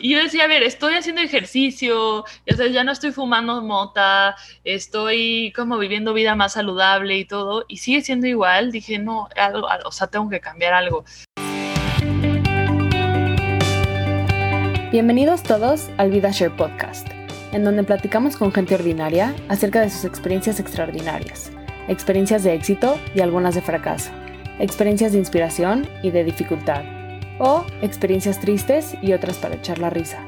Y yo decía, a ver, estoy haciendo ejercicio, ya no estoy fumando mota, estoy como viviendo vida más saludable y todo, y sigue siendo igual. Dije, no, algo, o sea, tengo que cambiar algo. Bienvenidos todos al Vida Share Podcast, en donde platicamos con gente ordinaria acerca de sus experiencias extraordinarias, experiencias de éxito y algunas de fracaso, experiencias de inspiración y de dificultad o experiencias tristes y otras para echar la risa,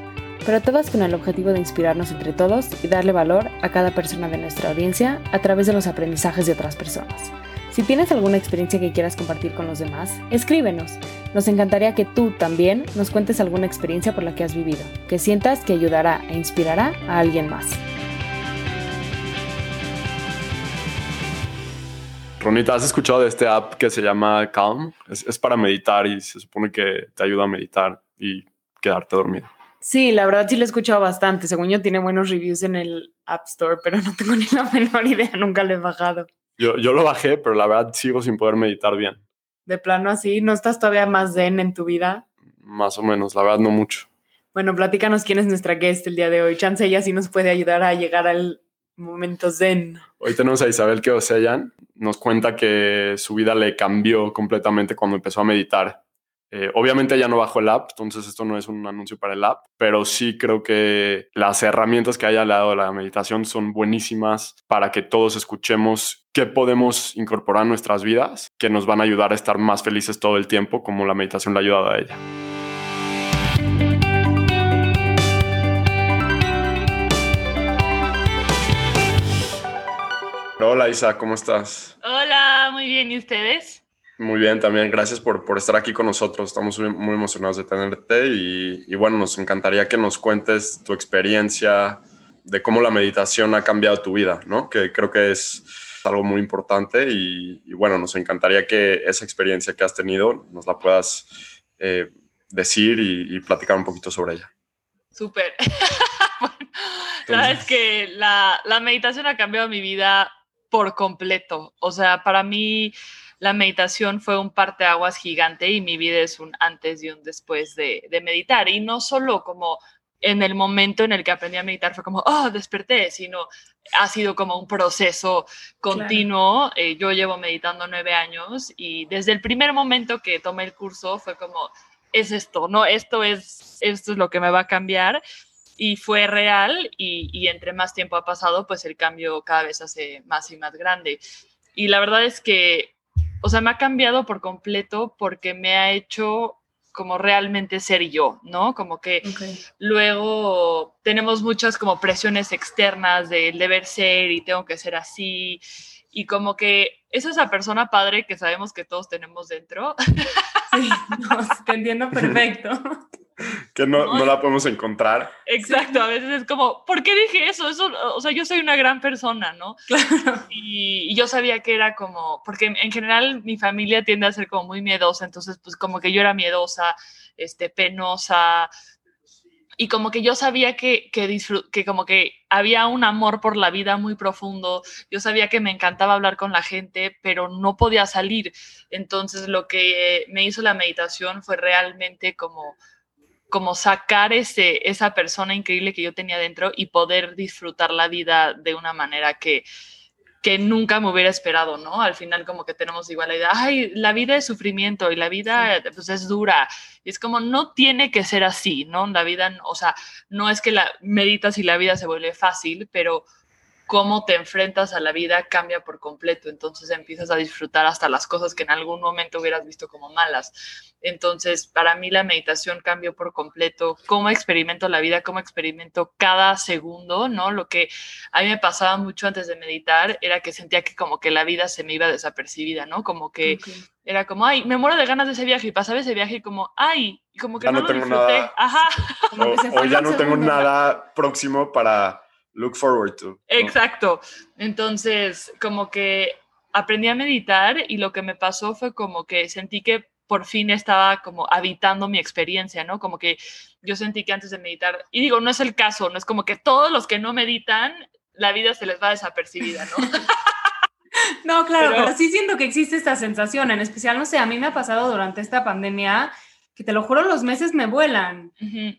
pero todas con el objetivo de inspirarnos entre todos y darle valor a cada persona de nuestra audiencia a través de los aprendizajes de otras personas. Si tienes alguna experiencia que quieras compartir con los demás, escríbenos. Nos encantaría que tú también nos cuentes alguna experiencia por la que has vivido, que sientas que ayudará e inspirará a alguien más. Ronita, ¿has escuchado de este app que se llama Calm? Es, para meditar y se supone que te ayuda a meditar y quedarte dormido. Sí, la verdad sí lo he escuchado bastante. Según yo tiene buenos reviews en el App Store, pero no tengo ni la menor idea, nunca lo he bajado. Yo, yo lo bajé, pero la verdad sigo sin poder meditar bien. De plano así, ¿no estás todavía más zen en tu vida? Más o menos, la verdad no mucho. Bueno, platícanos quién es nuestra guest el día de hoy. Chance ella sí nos puede ayudar a llegar al momento zen. Hoy tenemos a Isabel Keoseyan. Nos cuenta que su vida le cambió completamente cuando empezó a meditar. Eh, obviamente ya no bajó el app, entonces esto no es un anuncio para el app, pero sí creo que las herramientas que haya al lado de la meditación son buenísimas para que todos escuchemos qué podemos incorporar a nuestras vidas que nos van a ayudar a estar más felices todo el tiempo, como la meditación le ha ayudado a ella. Hola Isa, ¿cómo estás? Hola, muy bien, ¿y ustedes? Muy bien, también gracias por, por estar aquí con nosotros. Estamos muy, emocionados de tenerte y, y, bueno, nos encantaría que nos cuentes tu experiencia de cómo la meditación ha cambiado tu vida, ¿no? Que creo que es algo muy importante y, y bueno, nos encantaría que esa experiencia que has tenido nos la puedas eh, decir y, y platicar un poquito sobre ella. Súper. bueno, es que la, la meditación ha cambiado mi vida por completo. O sea, para mí la meditación fue un parteaguas gigante y mi vida es un antes y un después de, meditar. Y no solo como en el momento en el que aprendí a meditar fue como, oh, desperté, sino ha sido como un proceso continuo. Eh, yo llevo meditando nueve años y desde el primer momento que tomé el curso fue como, es esto, no, esto es, esto es lo que me va a cambiar y fue real y, entre más tiempo ha pasado, pues el cambio cada vez hace más y más grande. Y la verdad es que, o sea, me ha cambiado por completo porque me ha hecho como realmente ser yo, ¿no? Como que luego tenemos muchas como presiones externas del deber ser y tengo que ser así y como que es esa persona padre que sabemos que todos tenemos dentro. Sí, te entiendo perfecto. Que no, no, la podemos encontrar. Exacto, a veces es como, ¿por qué dije eso? eso? O sea, yo soy una gran persona, ¿no? Claro. Y, yo sabía que era como, porque en general mi familia tiende a ser como muy miedosa, entonces pues como que yo era miedosa, este, penosa, y como que yo sabía que, que, que como que había un amor por la vida muy profundo, yo sabía que me encantaba hablar con la gente, pero no podía salir. Entonces lo que me hizo la meditación fue realmente como como sacar ese, esa persona increíble que yo tenía dentro y poder disfrutar la vida de una manera que, que nunca me hubiera esperado, ¿no? Al final como que tenemos igual la idea, ay, la vida es sufrimiento y la vida pues es dura. Y es como, no tiene que ser así, ¿no? La vida, o sea, no es que la meditas y la vida se vuelve fácil, pero cómo te enfrentas a la vida cambia por completo. Entonces empiezas a disfrutar hasta las cosas que en algún momento hubieras visto como malas. Entonces, para mí la meditación cambió por completo. Cómo experimento la vida, cómo experimento cada segundo, ¿no? Lo que a mí me pasaba mucho antes de meditar era que sentía que como que la vida se me iba desapercibida, ¿no? Como que era como, ay, me muero de ganas de ese viaje y pasaba ese viaje y como, ay, y como que no, lo tengo Nada, Ajá. o ya no tengo nada próximo para look forward to. Exacto. Entonces, como que aprendí a meditar y lo que me pasó fue como que sentí que por fin estaba como habitando mi experiencia, ¿no? Como que yo sentí que antes de meditar, y digo, no es el caso, no es como que todos los que no meditan, la vida se les va desapercibida, ¿no? no, claro, pero, sí siento que existe esta sensación, en especial, no sé, a mí me ha pasado durante esta pandemia que te lo juro, los meses me vuelan.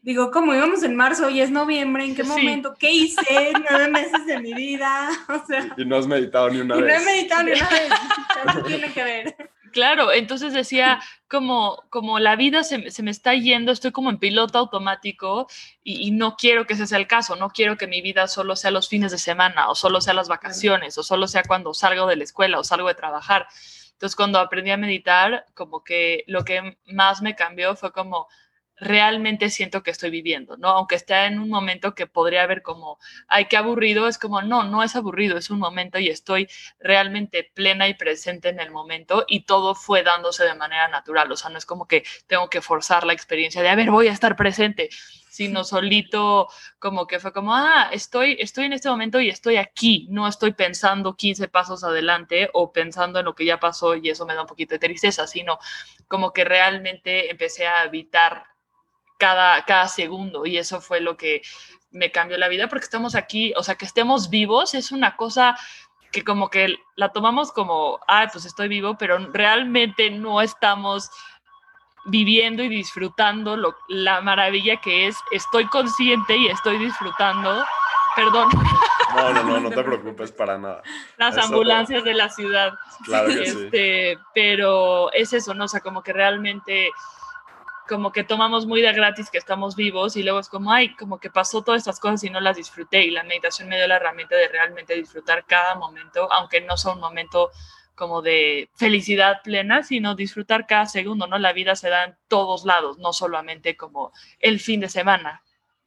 Digo, ¿cómo íbamos en marzo y es noviembre? ¿En qué momento? ¿Qué hice? Nueve meses de mi vida. O sea, y no has meditado ni una vez. No he meditado ni una vez. Eso tiene que ver. Claro, entonces decía, como, como la vida se, me está yendo, estoy como en piloto automático y, no quiero que ese sea el caso, no quiero que mi vida solo sea los fines de semana o solo sea las vacaciones o solo sea cuando salgo de la escuela o salgo de trabajar. Entonces, cuando aprendí a meditar, como que lo que más me cambió fue como realmente siento que estoy viviendo, ¿no? Aunque esté en un momento que podría haber como, ay, qué aburrido, es como, no, no es aburrido, es un momento y estoy realmente plena y presente en el momento y todo fue dándose de manera natural, o sea, no es como que tengo que forzar la experiencia de, a ver, voy a estar presente, sino solito como que fue como, ah, estoy, estoy en este momento y estoy aquí, no estoy pensando 15 pasos adelante o pensando en lo que ya pasó y eso me da un poquito de tristeza, sino como que realmente empecé a evitar cada, segundo y eso fue lo que me cambió la vida porque estamos aquí, o sea, que estemos vivos es una cosa que como que la tomamos como, ah, pues estoy vivo, pero realmente no estamos viviendo y disfrutando lo, la maravilla que es, estoy consciente y estoy disfrutando. Perdón. No, no, no, no te preocupes para nada. Las ambulancias de la ciudad. Claro que este, Pero es eso, ¿no? O sea, como que realmente como que tomamos muy de gratis que estamos vivos y luego es como, ay, como que pasó todas estas cosas y no las disfruté y la meditación me dio la herramienta de realmente disfrutar cada momento, aunque no sea un momento como de felicidad plena, sino disfrutar cada segundo, ¿no? La vida se da en todos lados, no solamente como el fin de semana.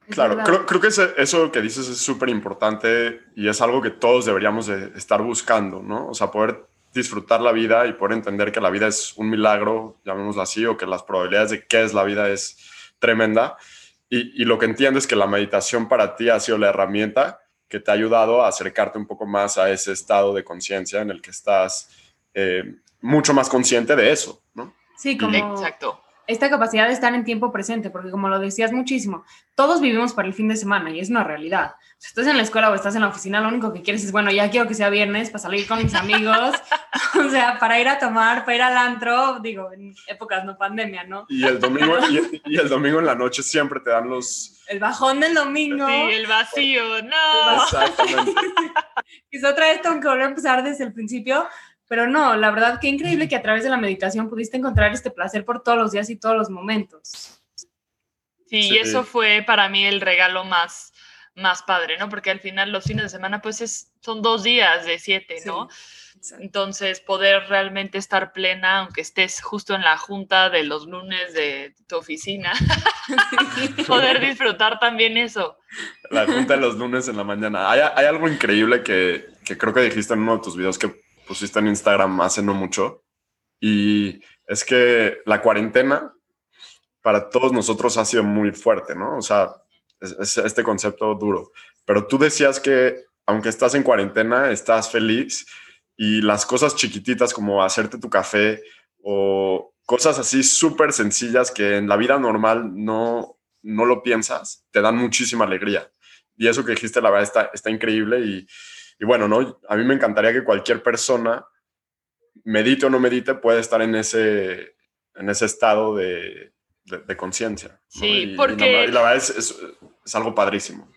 Claro, creo, creo, que eso que dices es súper importante y es algo que todos deberíamos de estar buscando, ¿no? O sea, poder disfrutar la vida y poder entender que la vida es un milagro, llamémoslo así, o que las probabilidades de qué es la vida es tremenda. Y, lo que entiendo es que la meditación para ti ha sido la herramienta que te ha ayudado a acercarte un poco más a ese estado de conciencia en el que estás eh, mucho más consciente de eso, ¿no? Sí, como... Exacto esta capacidad de estar en tiempo presente, porque como lo decías muchísimo, todos vivimos para el fin de semana y es una realidad. Si estás en la escuela o estás en la oficina, lo único que quieres es, bueno, ya quiero que sea viernes para salir con mis amigos, o sea, para ir a tomar, para ir al antro, digo, en épocas no pandemia, ¿no? Y el domingo, y, el domingo en la noche siempre te dan los... El bajón del domingo. Sí, el vacío, no. Exactamente. y otra vez tengo que volver a empezar desde el principio, pero no, la verdad, qué increíble que a través de la meditación pudiste encontrar este placer por todos los días y todos los momentos. Sí, y eso fue para mí el regalo más, más padre, ¿no? Porque al final los fines de semana, pues es, son dos días de siete, ¿no? Entonces, poder realmente estar plena, aunque estés justo en la junta de los lunes de tu oficina, poder disfrutar también eso. La junta de los lunes en la mañana. Hay, hay algo increíble que, que creo que dijiste en uno de tus videos que pusiste en Instagram hace no mucho. Y es que la cuarentena para todos nosotros ha sido muy fuerte, ¿no? O sea, es, este concepto duro. Pero tú decías que aunque estás en cuarentena, estás feliz y las cosas chiquititas como hacerte tu café o cosas así súper sencillas que en la vida normal no, no lo piensas, te dan muchísima alegría. Y eso que dijiste, la verdad, está, está increíble y, bueno, ¿no? A mí me encantaría que cualquier persona, medite o no medite, pueda estar en ese, en ese estado de, de, conciencia. Sí, porque... Y la, verdad es, es, es, algo padrísimo.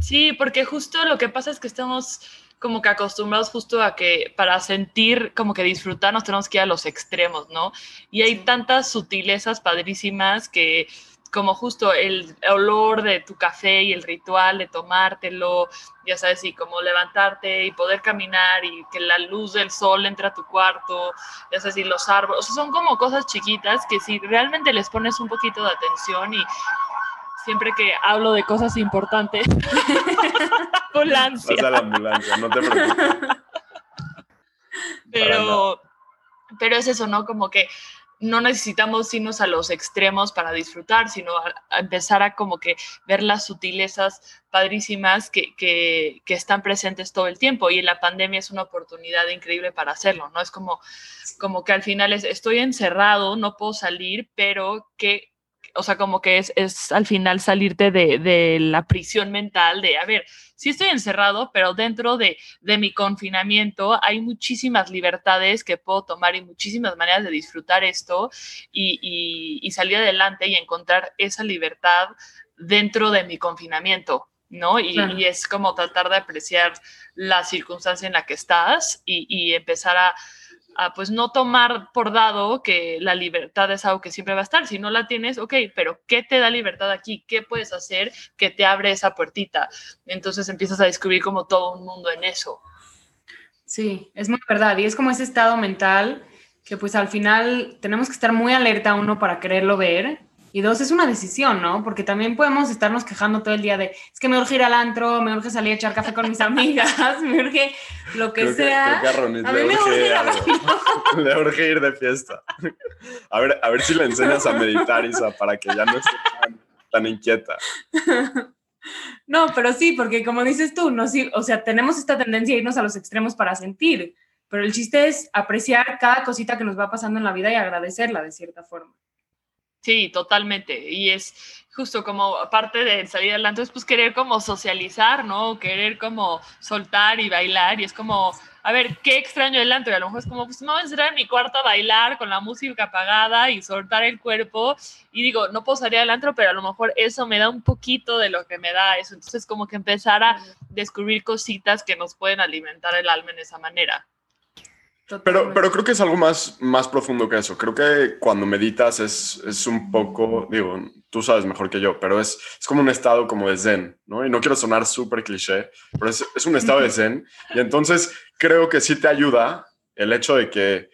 Sí, porque justo lo que pasa es que estamos como que acostumbrados justo a que para sentir como que disfrutar nos tenemos que ir a los extremos, ¿no? Y hay tantas sutilezas padrísimas que como justo el olor de tu café y el ritual de tomártelo, ya sabes, y como levantarte y poder caminar y que la luz del sol entre a tu cuarto, ya sabes, y los árboles, o sea, son como cosas chiquitas que si realmente les pones un poquito de atención y siempre que hablo de cosas importantes, ambulancia. Vas a la ambulancia, no te preocupes. Pero, pero es eso, ¿no? Como que no necesitamos irnos a los extremos para disfrutar, sino a, empezar a como que ver las sutilezas padrísimas que, que, están presentes todo el tiempo. Y la pandemia es una oportunidad increíble para hacerlo, ¿no? Es como, como que al final es, estoy encerrado, no puedo salir, pero que o sea, como que es, es al final salirte de, de, la prisión mental de, a ver, sí estoy encerrado, pero dentro de, de mi confinamiento hay muchísimas libertades que puedo tomar y muchísimas maneras de disfrutar esto y, y, y salir adelante y encontrar esa libertad dentro de mi confinamiento, ¿no? Y, y, es como tratar de apreciar la circunstancia en la que estás y, y empezar a, a, pues no tomar por dado que la libertad es algo que siempre va a estar. Si no la tienes, ok, pero ¿qué te da libertad aquí? ¿Qué puedes hacer que te abre esa puertita? Entonces empiezas a descubrir como todo un mundo en eso. Sí, es muy verdad. Y es como ese estado mental que pues al final tenemos que estar muy alerta uno para quererlo ver y dos, es una decisión, ¿no? Porque también podemos estarnos quejando todo el día de, es que me urge ir al antro, me urge salir a echar café con mis amigas, me urge lo que sea. Que, a, mí le, urge ir le urge ir de fiesta. A ver, a ver si le enseñas a meditar, Isa, para que ya no esté tan, inquieta. No, pero sí, porque como dices tú, no, sí, o sea, tenemos esta tendencia a irnos a los extremos para sentir, pero el chiste es apreciar cada cosita que nos va pasando en la vida y agradecerla de cierta forma. Sí, totalmente. Y es justo como parte de salir adelante, es pues querer como socializar, ¿no? Querer como soltar y bailar. Y es como, a ver, qué extraño el antro. Y a lo mejor es como, pues me voy a entrar en mi cuarto a bailar con la música apagada y soltar el cuerpo. Y digo, no puedo salir al antro, pero a lo mejor eso me da un poquito de lo que me da eso. Entonces, como que empezar a descubrir cositas que nos pueden alimentar el alma en esa manera. Pero, pero creo que es algo más, más profundo que eso. Creo que cuando meditas es, es un poco, digo, tú sabes mejor que yo, pero es, es como un estado como de zen, ¿no? Y no quiero sonar súper cliché, pero es, es, un estado de zen. Y entonces creo que sí te ayuda el hecho de que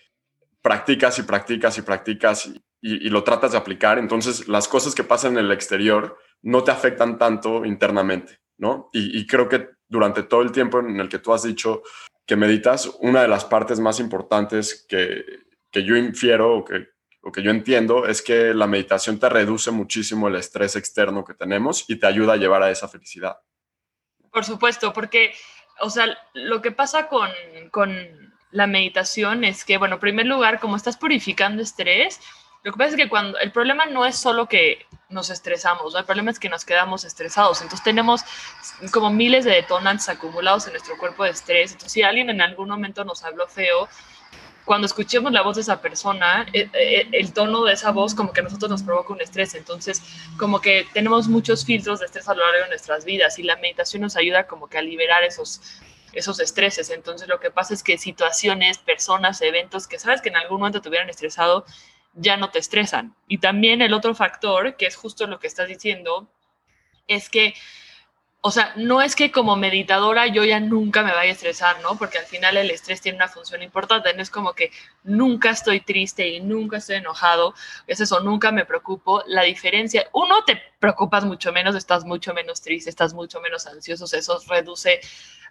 practicas y practicas y practicas y, y, y lo tratas de aplicar. Entonces las cosas que pasan en el exterior no te afectan tanto internamente, ¿no? Y, y creo que durante todo el tiempo en el que tú has dicho, que meditas, una de las partes más importantes que, que yo infiero o que, o que yo entiendo es que la meditación te reduce muchísimo el estrés externo que tenemos y te ayuda a llevar a esa felicidad. Por supuesto, porque, o sea, lo que pasa con, con la meditación es que, bueno, en primer lugar, como estás purificando estrés, lo que pasa es que cuando el problema no es solo que nos estresamos, ¿no? el problema es que nos quedamos estresados. Entonces tenemos como miles de detonantes acumulados en nuestro cuerpo de estrés. Entonces si alguien en algún momento nos habló feo, cuando escuchemos la voz de esa persona, el, eh, eh, el tono de esa voz como que a nosotros nos provoca un estrés. Entonces como que tenemos muchos filtros de estrés a lo largo de nuestras vidas y la meditación nos ayuda como que a liberar esos esos estreses. Entonces lo que pasa es que situaciones, personas, eventos que sabes que en algún momento te hubieran estresado, ya no te estresan. Y también el otro factor, que es justo lo que estás diciendo, es que, o sea, no es que como meditadora yo ya nunca me vaya a estresar, ¿no? Porque al final el estrés tiene una función importante, no es como que nunca estoy triste y nunca estoy enojado, es eso, nunca me preocupo. La diferencia, uno, te preocupas mucho menos, estás mucho menos triste, estás mucho menos ansioso, eso reduce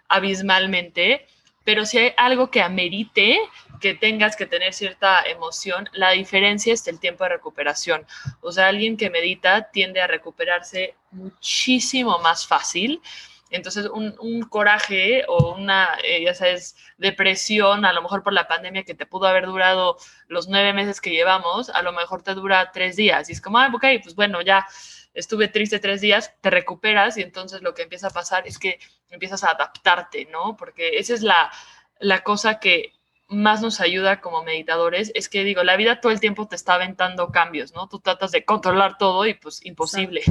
abismalmente pero si hay algo que amerite que tengas que tener cierta emoción, la diferencia es el tiempo de recuperación. O sea, alguien que medita tiende a recuperarse muchísimo más fácil. Entonces, un, coraje o una, eh, ya sabes, depresión, a lo mejor por la pandemia que te pudo haber durado los nueve meses que llevamos, a lo mejor te dura tres días. Y es como, ah, ok, pues bueno, ya estuve triste tres días, te recuperas y entonces lo que empieza a pasar es que empiezas a adaptarte, ¿no? Porque esa es la, la cosa que más nos ayuda como meditadores, es que digo, la vida todo el tiempo te está aventando cambios, ¿no? Tú tratas de controlar todo y pues imposible.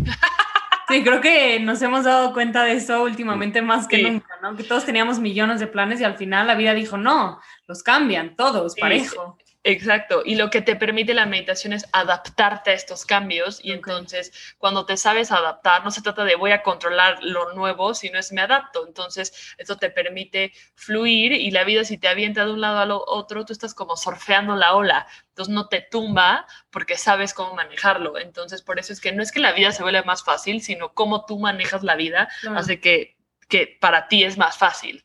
Sí, creo que nos hemos dado cuenta de eso últimamente más que nunca, ¿no? Que todos teníamos millones de planes y al final la vida dijo, no, los cambian todos, parejo. Exacto, y lo que te permite la meditación es adaptarte a estos cambios y entonces cuando te sabes adaptar, no se trata de voy a controlar lo nuevo, sino es me adapto, entonces esto te permite fluir y la vida si te avienta de un lado al otro, tú estás como surfeando la ola, entonces no te tumba porque sabes cómo manejarlo, entonces por eso es que no es que la vida se vuelva más fácil, sino cómo tú manejas la vida hace que, que para ti es más fácil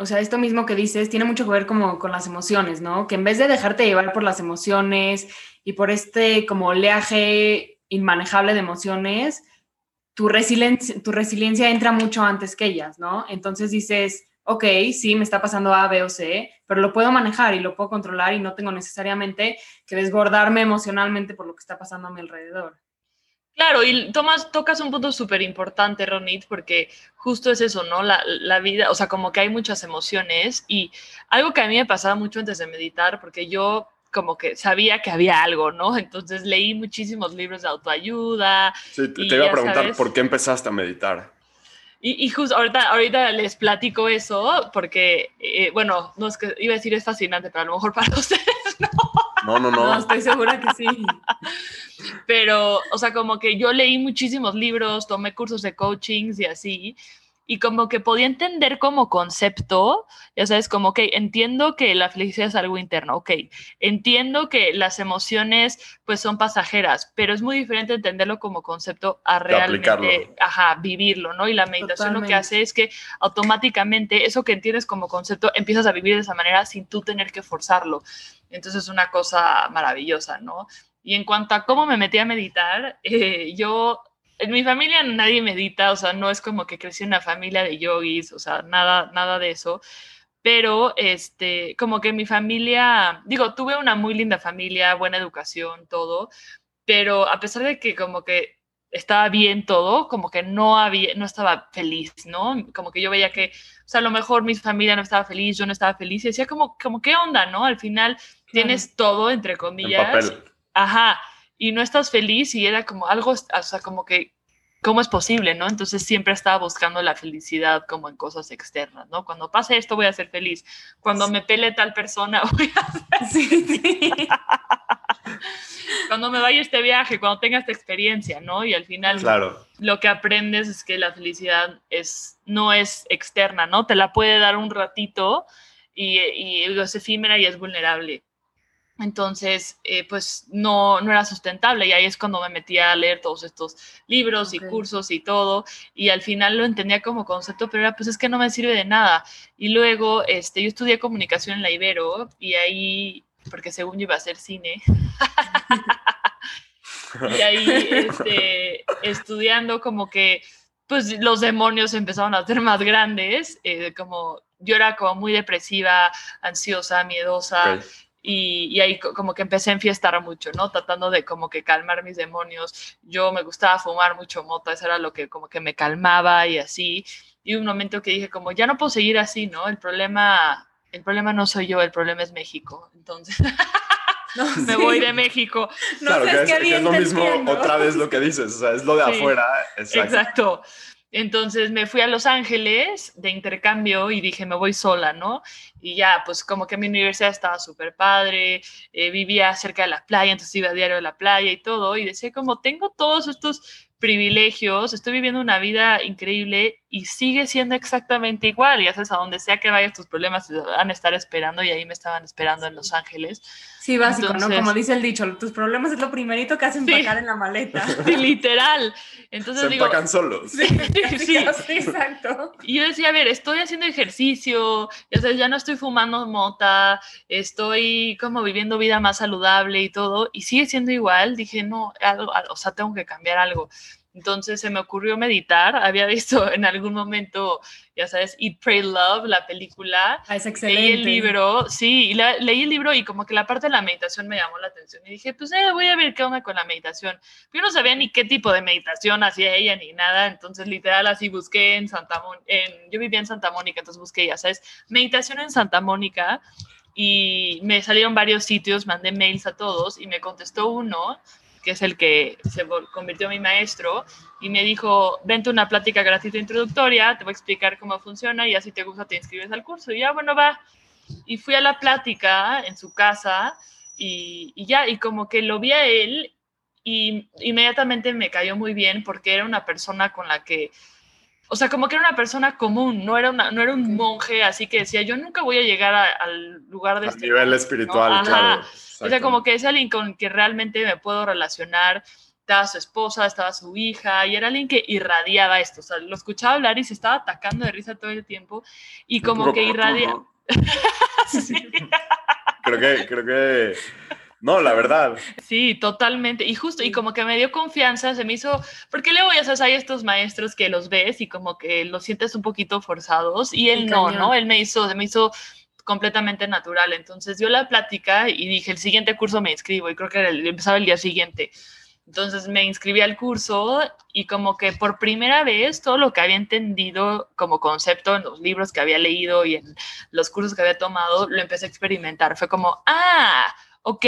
o sea, esto mismo que dices tiene mucho que ver como con las emociones, ¿no? Que en vez de dejarte llevar por las emociones y por este como oleaje inmanejable de emociones, tu resiliencia, tu resiliencia entra mucho antes que ellas, ¿no? Entonces dices, ok, sí, me está pasando A, B o C, pero lo puedo manejar y lo puedo controlar y no tengo necesariamente que desbordarme emocionalmente por lo que está pasando a mi alrededor. Claro, y tomas, tocas un punto súper importante, Ronit, porque justo es eso, ¿no? La, la, vida, o sea, como que hay muchas emociones y algo que a mí me pasaba mucho antes de meditar, porque yo como que sabía que había algo, ¿no? Entonces leí muchísimos libros de autoayuda. Sí, te, iba a preguntar por qué empezaste a meditar. Y, y, justo ahorita, ahorita les platico eso porque, eh, bueno, no es que iba a decir es fascinante, pero a lo mejor para ustedes no. No, no, no. No, estoy segura que sí. Pero, o sea, como que yo leí muchísimos libros, tomé cursos de coaching y así, y como que podía entender como concepto, ya sabes, como que entiendo que la felicidad es algo interno, ok, entiendo que las emociones pues son pasajeras, pero es muy diferente entenderlo como concepto a realmente, ajá, vivirlo, ¿no? Y la meditación Totalmente. lo que hace es que automáticamente eso que entiendes como concepto empiezas a vivir de esa manera sin tú tener que forzarlo. Entonces es una cosa maravillosa, ¿no? Y en cuanto a cómo me metí a meditar, eh, yo, en mi familia nadie medita, o sea, no es como que crecí en una familia de yogis, o sea, nada, nada de eso. Pero, este, como que mi familia, digo, tuve una muy linda familia, buena educación, todo, pero a pesar de que como que estaba bien todo, como que no había, no estaba feliz, ¿no? Como que yo veía que, o sea, a lo mejor mi familia no estaba feliz, yo no estaba feliz, y decía como, como qué onda, ¿no? Al final tienes todo, entre comillas. Ajá, y no estás feliz y era como algo, o sea, como que, ¿cómo es posible, no? Entonces siempre estaba buscando la felicidad como en cosas externas, ¿no? Cuando pase esto voy a ser feliz, cuando sí. me pele tal persona voy a ser sí, sí. cuando me vaya este viaje, cuando tenga esta experiencia, ¿no? Y al final claro. lo que aprendes es que la felicidad es, no es externa, ¿no? Te la puede dar un ratito y, y es efímera y es vulnerable. Entonces, eh, pues no, no era sustentable y ahí es cuando me metí a leer todos estos libros okay. y cursos y todo y al final lo entendía como concepto, pero era pues es que no me sirve de nada. Y luego este, yo estudié comunicación en la Ibero y ahí, porque según yo iba a hacer cine, y ahí este, estudiando como que pues los demonios empezaron a ser más grandes, eh, como yo era como muy depresiva, ansiosa, miedosa. Okay y, y, ahí como que empecé a enfiestar mucho, ¿no? Tratando de como que calmar mis demonios. Yo me gustaba fumar mucho mota, eso era lo que como que me calmaba y así. Y un momento que dije como, ya no puedo seguir así, ¿no? El problema, el problema no soy yo, el problema es México. Entonces... No, me sí. voy de México. No claro, que es, que es, lo mismo, entiendo. otra vez lo que dices, o sea, es lo de sí, afuera. Exacto. exacto. Entonces me fui a Los Ángeles de intercambio y dije, me voy sola, ¿no? Y ya, pues como que mi universidad estaba súper padre, eh, vivía cerca de la playa, entonces iba a diario a la playa y todo, y decía como, tengo todos estos privilegios, estoy viviendo una vida increíble y sigue siendo exactamente igual. Ya sabes, a donde sea que vayas, tus problemas te van a estar esperando y ahí me estaban esperando en Los Ángeles. Sí, básico, Entonces, ¿no? Como dice el dicho, tus problemas es lo primerito que hacen empacar sí, en la maleta. Sí, literal. Entonces Se digo, empacan solos. Sí, sí, sí, exacto. Y yo decía, a ver, estoy haciendo ejercicio, ya, sabes, ya no estoy fumando mota, estoy como viviendo vida más saludable y todo, y sigue siendo igual. Dije, no, algo, o sea, tengo que cambiar algo. Entonces se me ocurrió meditar. Había visto en algún momento, ya sabes, Eat, Pray, Love, la película. Ah, es excelente. Leí el libro, sí, y la, leí el libro y como que la parte de la meditación me llamó la atención. Y dije, pues eh, voy a ver qué onda con la meditación. Yo no sabía ni qué tipo de meditación hacía ella ni nada. Entonces, literal, así busqué en Santa Mónica. Yo vivía en Santa Mónica, entonces busqué, ya sabes, meditación en Santa Mónica. Y me salieron varios sitios, mandé mails a todos y me contestó uno que es el que se convirtió en mi maestro, y me dijo, vente una plática gratuita introductoria, te voy a explicar cómo funciona y así te gusta te inscribes al curso. Y ya, bueno, va. Y fui a la plática en su casa y, y ya, y como que lo vi a él y inmediatamente me cayó muy bien porque era una persona con la que, o sea, como que era una persona común, no era, una, no era un monje, así que decía, yo nunca voy a llegar a, al lugar de... A este nivel espiritual, ¿no? claro. O sea, como que es alguien con que realmente me puedo relacionar. Estaba su esposa, estaba su hija, y era alguien que irradiaba esto. O sea, lo escuchaba hablar y se estaba atacando de risa todo el tiempo. Y como que irradia. sí. Creo que, creo que. No, la verdad. Sí, totalmente. Y justo, y como que me dio confianza, se me hizo, porque luego ya sabes, hay estos maestros que los ves y como que los sientes un poquito forzados y él no, ¿no? Él me hizo, se me hizo completamente natural. Entonces dio la plática y dije, el siguiente curso me inscribo y creo que empezaba el día siguiente. Entonces me inscribí al curso y como que por primera vez todo lo que había entendido como concepto en los libros que había leído y en los cursos que había tomado, lo empecé a experimentar. Fue como, ah, ok,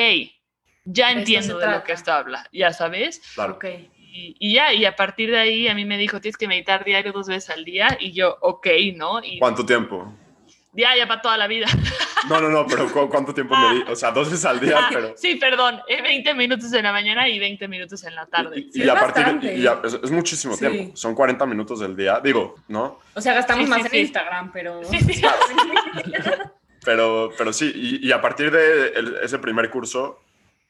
ya entiendo de lo que esto habla, ya sabes. Claro. Ok. Y, ya, y a partir de ahí a mí me dijo, tienes que meditar diario dos veces al día. Y yo, ok, ¿no? Y ¿Cuánto tiempo? Ya, ya para toda la vida. No, no, no, pero ¿cu- ¿cuánto tiempo me di? O sea, dos veces al día, Ah, pero... Sí, perdón, eh, 20 minutos en la mañana y 20 minutos en la tarde. Y, Sí, y es a partir bastante. y ya- es, es muchísimo Sí. tiempo. Son 40 minutos del día. Digo, ¿no? O sea, gastamos Sí, más sí, en sí. Instagram, pero... Sí, sí. Pero, pero sí, y, y a partir de el- ese primer curso,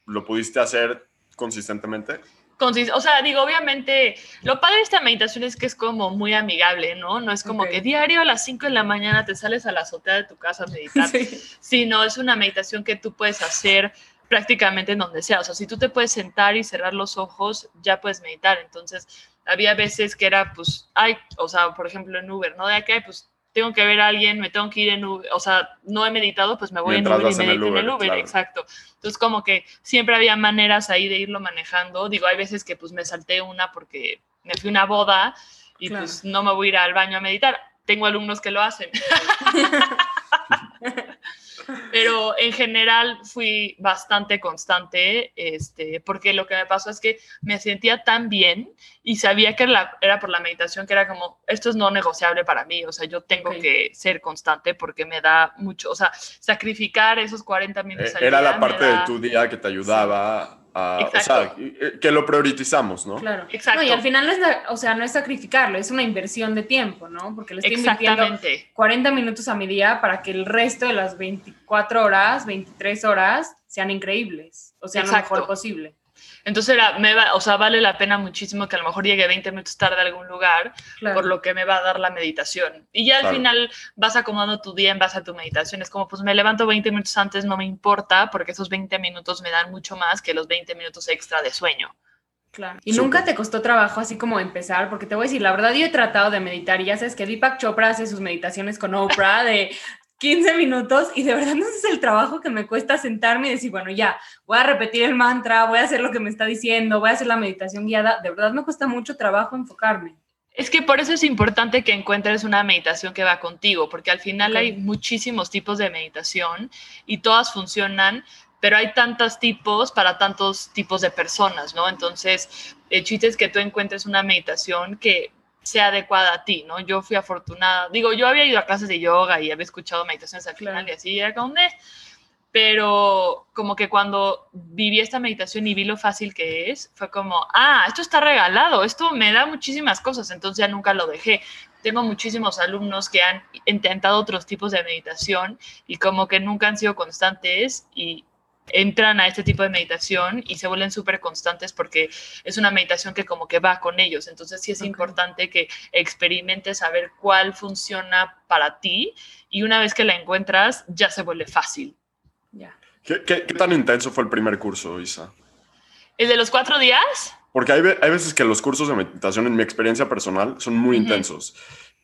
¿lo pudiste hacer consistentemente? Consis- O sea, digo, obviamente, lo padre de esta meditación es que es como muy amigable, ¿no? No es como que diario a las 5 de la mañana te sales a la azotea de tu casa a meditar, Sí. sino es una meditación que tú puedes hacer prácticamente en donde sea. O sea, si tú te puedes sentar y cerrar los ojos, ya puedes meditar. Entonces, había veces que era, pues, ay, o sea, por ejemplo, en Uber, ¿no? De acá, pues, tengo que ver a alguien, me tengo que ir en Uber, o sea, no he meditado, pues me voy Mientras en Uber y vas en el medito en el Uber, Uber, claro. exacto. Entonces, como que siempre había maneras ahí de irlo manejando. Digo, hay veces que pues me salté una porque me fui a una boda y Claro. pues no me voy a ir al baño a meditar. Tengo alumnos que lo hacen. Pero en general fui bastante constante, este, porque lo que me pasó es que me sentía tan bien y sabía que la- era por la meditación, que era como, esto es no negociable para mí, o sea, yo tengo que ser constante porque me da mucho, o sea, sacrificar esos 40 Eh, minutos al Era día la parte de tu día que te ayudaba a... O sea, eh, que lo priorizamos, ¿no? Claro. Exacto. No, y al final no es, la- o sea, no es sacrificarlo, es una inversión de tiempo, ¿no? Porque le estoy invirtiendo Exactamente. 40 minutos a mi día para que el resto de las 24 horas, 23 horas sean increíbles, o sea, lo mejor posible. Entonces era, me va, o sea, vale la pena muchísimo que a lo mejor llegue 20 minutos tarde a algún lugar Claro. por lo que me va a dar la meditación. Y ya al Claro. final vas acomodando tu día en base a tu meditación. Es como, pues me levanto 20 minutos antes, no me importa, porque esos 20 minutos me dan mucho más que los 20 minutos extra de sueño. Claro. Y nunca te costó trabajo así como empezar, porque te voy a decir, la verdad yo he tratado de meditar y ya sabes que Deepak Chopra hace sus meditaciones con Oprah de 15 minutos y de verdad no sé el trabajo que me cuesta sentarme y decir, bueno, ya, voy a repetir el mantra, voy a hacer lo que me está diciendo, voy a hacer la meditación guiada. De verdad me cuesta mucho trabajo enfocarme. Es que por eso es importante que encuentres una meditación que va contigo, porque al final hay muchísimos tipos de meditación y todas funcionan, pero hay tantos tipos para tantos tipos de personas, ¿no? Entonces, el chiste es que tú encuentres una meditación que sea adecuada a ti, ¿no? Yo fui afortunada, digo, yo había ido a clases de yoga y había escuchado meditaciones al Claro. final y así, era como, pero como que cuando viví esta meditación y vi lo fácil que es, fue como, ah, esto está regalado, esto me da muchísimas cosas, entonces ya nunca lo dejé. Tengo muchísimos alumnos que han intentado otros tipos de meditación y como que nunca han sido constantes y entran a este tipo de meditación y se vuelven súper constantes porque es una meditación que como que va con ellos. Entonces sí es importante que experimentes a ver cuál funciona para ti y una vez que la encuentras ya se vuelve fácil. Ya. ¿Qué, qué, qué tan intenso fue el primer curso, Isa? ¿El de los cuatro días? Porque hay, hay veces que los cursos de meditación, en mi experiencia personal, son muy intensos.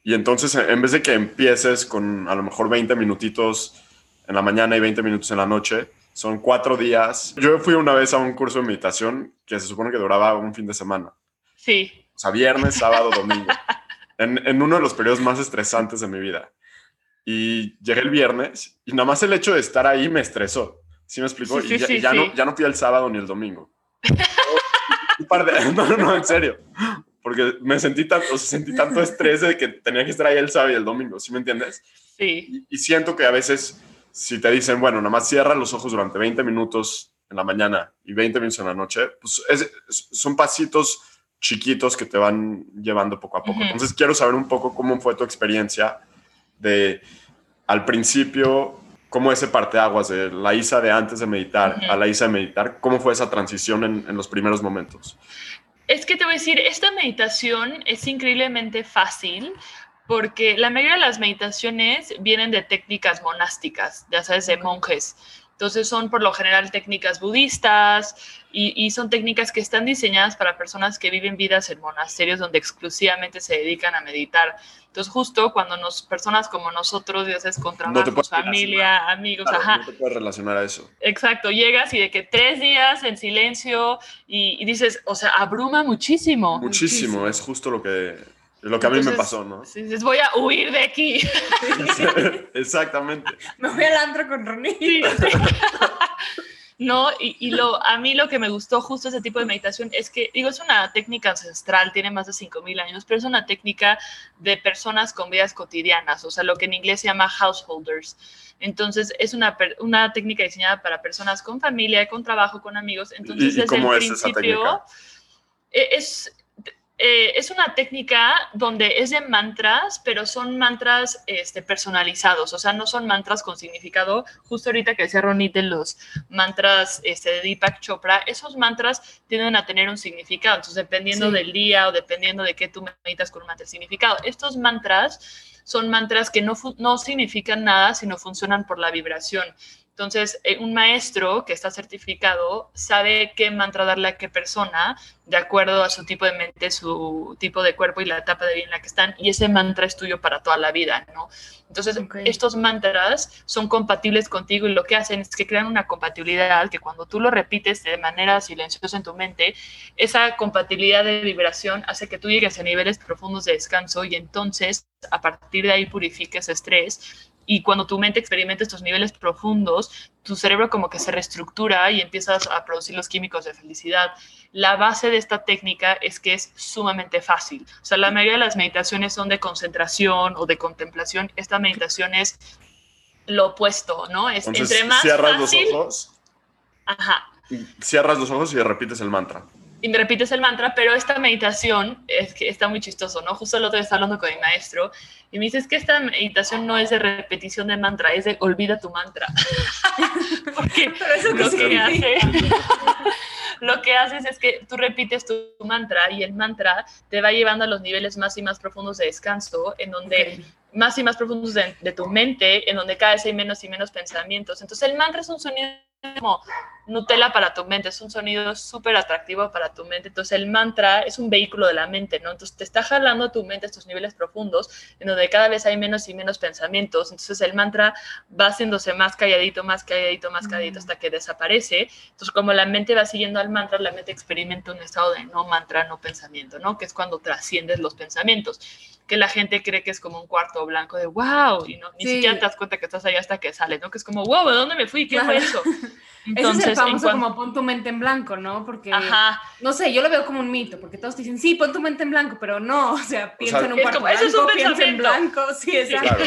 Y entonces, en en vez de que empieces con a lo mejor 20 minutitos en la mañana y 20 minutos en la noche, son cuatro días. Yo fui una vez a un curso de meditación que se supone que duraba un fin de semana. Sí. O sea, viernes, sábado, domingo. En, en uno de los periodos más estresantes de mi vida. Y llegué el viernes y nada más el hecho de estar ahí me estresó. ¿Sí me explicó? Sí, y sí, ya, sí, y ya sí. No, ya no fui el sábado ni el domingo. Un par de- no, no, no, en serio. Porque me sentí, tan, o sea, sentí tanto estrés de que tenía que estar ahí el sábado y el domingo. ¿Sí me entiendes? Sí. Y, y siento que a veces, si te dicen, bueno, nada más cierra los ojos durante 20 minutos en la mañana y 20 minutos en la noche, pues es- es- son pasitos chiquitos que te van llevando poco a poco. Entonces quiero saber un poco cómo fue tu experiencia de al principio, cómo ese parteaguas de la Isa de antes de meditar a la Isa de meditar, cómo fue esa transición en, en los primeros momentos. Es que te voy a decir, esta meditación es increíblemente fácil porque la mayoría de las meditaciones vienen de técnicas monásticas, ya sabes, de monjes. Entonces son por lo general técnicas budistas y, son técnicas que están diseñadas para personas que viven vidas en monasterios donde exclusivamente se dedican a meditar. Entonces justo cuando nos, personas como nosotros, ya sabes, con trabajo, familia, amigos, ajá. No te puedes relacionar a eso. Exacto, llegas y de que tres días en silencio y, dices, o sea, abruma muchísimo. Muchísimo, es justo lo que, lo que a mí me pasó, ¿no? Sí, dices, voy a huir de aquí. Exactamente. Me voy al antro con Ronnie. No, y, lo, a mí lo que me gustó justo ese tipo de meditación es que, digo, es una técnica ancestral, tiene más de 5.000 años, pero es una técnica de personas con vidas cotidianas, o sea, lo que en inglés se llama householders. Entonces, es una, una técnica diseñada para personas con familia, con trabajo, con amigos. Entonces, ¿Y, cómo es esa técnica? E, es, eh, es una técnica donde es de mantras, pero son mantras este, personalizados, o sea, no son mantras con significado. Justo ahorita que decía Ronit de los mantras este, de Deepak Chopra, esos mantras tienden a tener un significado, entonces dependiendo del día o dependiendo de qué tú meditas con un mantra significado. Estos mantras son mantras que no, no significan nada, sino funcionan por la vibración. Entonces, eh, un maestro que está certificado sabe qué mantra darle a qué persona de acuerdo a su tipo de mente, su tipo de cuerpo y la etapa de vida en la que están, y ese mantra es tuyo para toda la vida, ¿no? Entonces, estos mantras son compatibles contigo y lo que hacen es que crean una compatibilidad que cuando tú lo repites de manera silenciosa en tu mente, esa compatibilidad de vibración hace que tú llegues a niveles profundos de descanso y entonces a partir de ahí purifiques estrés y cuando tu mente experimenta estos niveles profundos, tu cerebro como que se reestructura y empiezas a producir los químicos de felicidad. La base de esta técnica es que es sumamente fácil. O sea, la mayoría de las meditaciones son de concentración o de contemplación. Esta meditación es lo opuesto, ¿no? Es entre más cierras los ojos. Ajá. Cierras los ojos y repites el mantra y repites el mantra, pero esta meditación es que está muy chistoso, ¿no? Justo el otro día estaba hablando con mi maestro y me dice, es que esta meditación no es de repetición de mantra, es de olvida tu mantra. Porque eso lo que hace, lo que haces es que tú repites tu mantra y el mantra te va llevando a los niveles más y más profundos de descanso, en donde más y más profundos de, de tu mente, en donde cada vez hay menos y menos pensamientos. Entonces el mantra es un sonido como Nutella para tu mente, es un sonido súper atractivo para tu mente. Entonces el mantra es un vehículo de la mente, ¿no? Entonces te está jalando tu mente a estos niveles profundos, en donde cada vez hay menos y menos pensamientos. Entonces el mantra va haciéndose más calladito, más calladito, más calladito hasta que desaparece. Entonces como la mente va siguiendo al mantra, la mente experimenta un estado de no mantra, no pensamiento, ¿no? Que es cuando trasciendes los pensamientos que la gente cree que es como un cuarto blanco de wow, y no, ni siquiera te das cuenta que estás ahí hasta que sale, ¿no? Que es como, wow, ¿de dónde me fui? ¿Qué fue eso? Entonces, Ese es el famoso como pon tu mente en blanco, ¿no? Porque, no sé, yo lo veo como un mito, porque todos dicen, sí, pon tu mente en blanco, pero no, o sea, piensa en un cuarto blanco, eso es piensa en blanco, sí, exacto.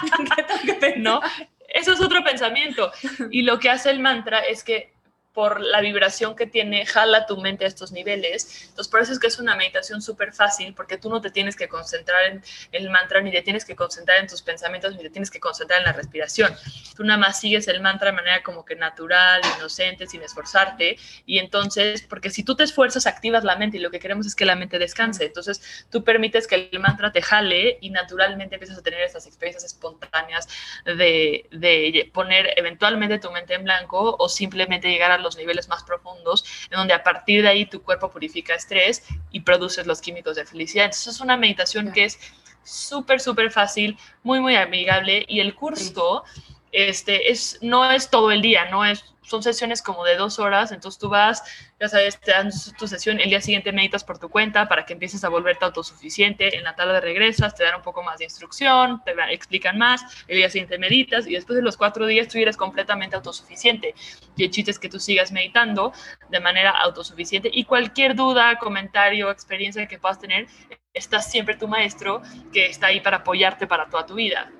¿No? Eso es otro pensamiento. Y lo que hace el mantra es que por la vibración que tiene, jala tu mente a estos niveles. Entonces, por eso es que es una meditación súper fácil, porque tú no te tienes que concentrar en el mantra, ni te tienes que concentrar en tus pensamientos, ni te tienes que concentrar en la respiración. Tú nada más sigues el mantra de manera como que natural, inocente, sin esforzarte. Y entonces, porque si tú te esfuerzas, activas la mente y lo que queremos es que la mente descanse. Entonces, tú permites que el mantra te jale y naturalmente empiezas a tener estas experiencias espontáneas de, de poner eventualmente tu mente en blanco o simplemente llegar a los niveles más profundos, en donde a partir de ahí tu cuerpo purifica estrés y produces los químicos de felicidad. Entonces es una meditación que es súper, súper fácil, muy, muy amigable y el curso este, es, no es todo el día, no es son sesiones como de dos horas, entonces tú vas, ya sabes, te dan tu sesión, el día siguiente meditas por tu cuenta para que empieces a volverte autosuficiente, en la tarde regresas, te dan un poco más de instrucción, te explican más, el día siguiente meditas y después de los cuatro días tú eres completamente autosuficiente. Y el chiste es que tú sigas meditando de manera autosuficiente y cualquier duda, comentario, experiencia que puedas tener, está siempre tu maestro que está ahí para apoyarte para toda tu vida.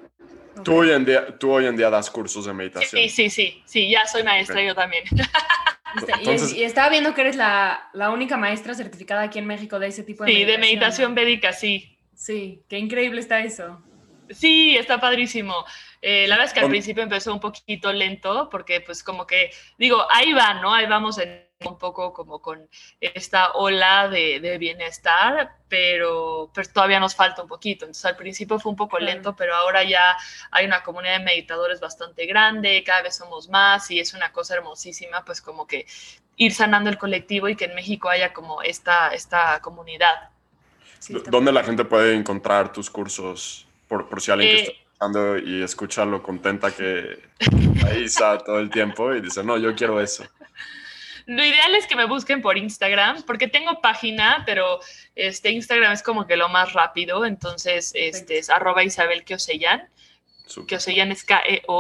Tú hoy, en día, tú hoy en día das cursos de meditación. Sí, sí, sí, sí, ya soy maestra yo también. y, estaba viendo que eres la, la, única maestra certificada aquí en México de ese tipo de Sí, de meditación védica, sí. Sí, qué increíble está eso. Sí, está padrísimo. Eh, la verdad es que al principio empezó un poquito lento porque pues como que, digo, ahí va, ¿no? Ahí vamos en un poco como con esta ola de, bienestar, pero, pero, todavía nos falta un poquito. Entonces al principio fue un poco lento, pero ahora ya hay una comunidad de meditadores bastante grande, cada vez somos más y es una cosa hermosísima, pues como que ir sanando el colectivo y que en México haya como esta, esta comunidad. ¿Dónde la gente puede encontrar tus cursos? Por, por si alguien que está eh, escuchando y escucha lo contenta que ahí está todo el tiempo y dice, no, yo quiero eso. Lo ideal es que me busquen por Instagram, porque tengo página, pero este Instagram es como que lo más rápido, entonces este es arroba Isabel llaman es K-E-O-S-E-Y-A-N,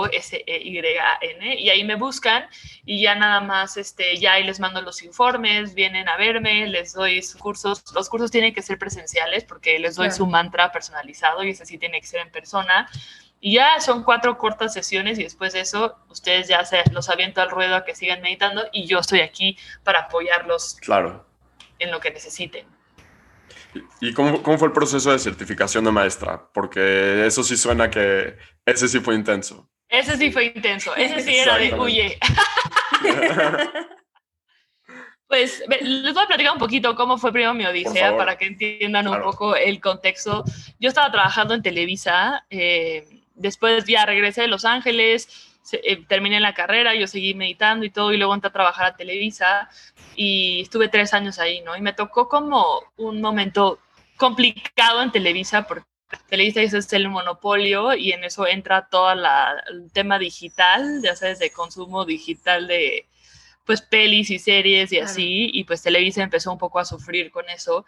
y ahí me buscan y ya nada más, este, ya ahí les mando los informes, vienen a verme, les doy sus cursos, los cursos tienen que ser presenciales porque les doy su mantra personalizado y ese sí tiene que ser en persona. Y ya son cuatro cortas sesiones y después de eso ustedes ya se los aviento al ruedo a que sigan meditando y yo estoy aquí para apoyarlos claro. en lo que necesiten. ¿Y cómo, cómo, fue el proceso de certificación de maestra? Porque eso sí suena que ese sí fue intenso. Ese sí fue intenso. Ese sí era de huye. pues les voy a platicar un poquito cómo fue primero mi odisea para que entiendan un poco el contexto. Yo estaba trabajando en Televisa, eh, después ya regresé de Los Ángeles, eh, terminé la carrera, yo seguí meditando y todo, y luego entré a trabajar a Televisa y estuve tres años ahí, ¿no? Y me tocó como un momento complicado en Televisa porque Televisa es el monopolio y en eso entra todo el tema digital, ya sabes, de consumo digital de pues pelis y series y así, y pues Televisa empezó un poco a sufrir con eso.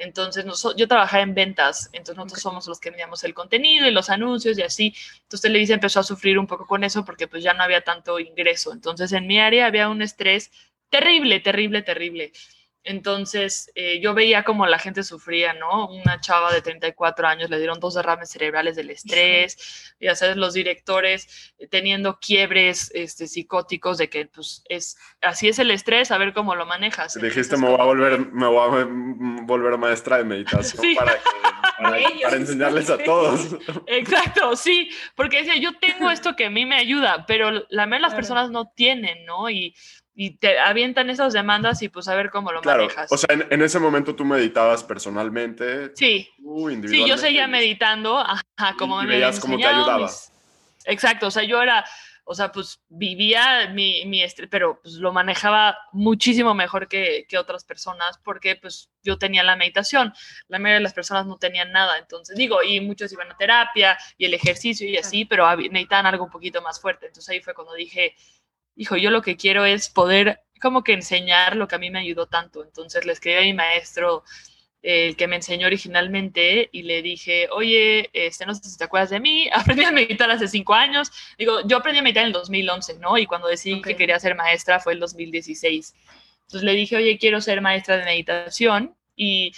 Entonces, yo trabajaba en ventas, entonces nosotros somos los que enviamos el contenido y los anuncios y así. Entonces, Televisa empezó a sufrir un poco con eso porque pues ya no había tanto ingreso. Entonces, en mi área había un estrés terrible, terrible, terrible. Entonces, eh, yo veía como la gente sufría, ¿no? Una chava de 34 años le dieron dos derrames cerebrales del estrés, ya sabes, los directores eh, teniendo quiebres este, psicóticos de que, pues, es, así es el estrés, a ver cómo lo manejas. Dijiste, me voy, a volver, me voy a volver maestra de meditación para, para, enseñarles a todos. Exacto, sí, porque decía, yo tengo esto que a mí me ayuda, pero la mayoría de las personas no tienen, ¿no? Y y te avientan esas demandas y pues a ver cómo lo claro, manejas. O sea, en, ese momento tú meditabas personalmente. Sí. sí, yo seguía meditando, ajá, como y veías cómo te ayudaba. Exacto, o sea, yo era, o sea, pues vivía mi, mi estrés, pero pues lo manejaba muchísimo mejor que, que, otras personas porque pues yo tenía la meditación, la mayoría de las personas no tenían nada, entonces digo, y muchos iban a terapia y el ejercicio y así, pero necesitaban algo un poquito más fuerte, entonces ahí fue cuando dije, hijo, yo lo que quiero es poder como que enseñar lo que a mí me ayudó tanto. Entonces le escribí a mi maestro, el que me enseñó originalmente, y le dije, oye, este, no sé si te acuerdas de mí, aprendí a meditar hace cinco años. Digo, yo aprendí a meditar en el 2011, ¿no? Y cuando decidí que quería ser maestra fue el 2016. Entonces le dije, oye, quiero ser maestra de meditación. Y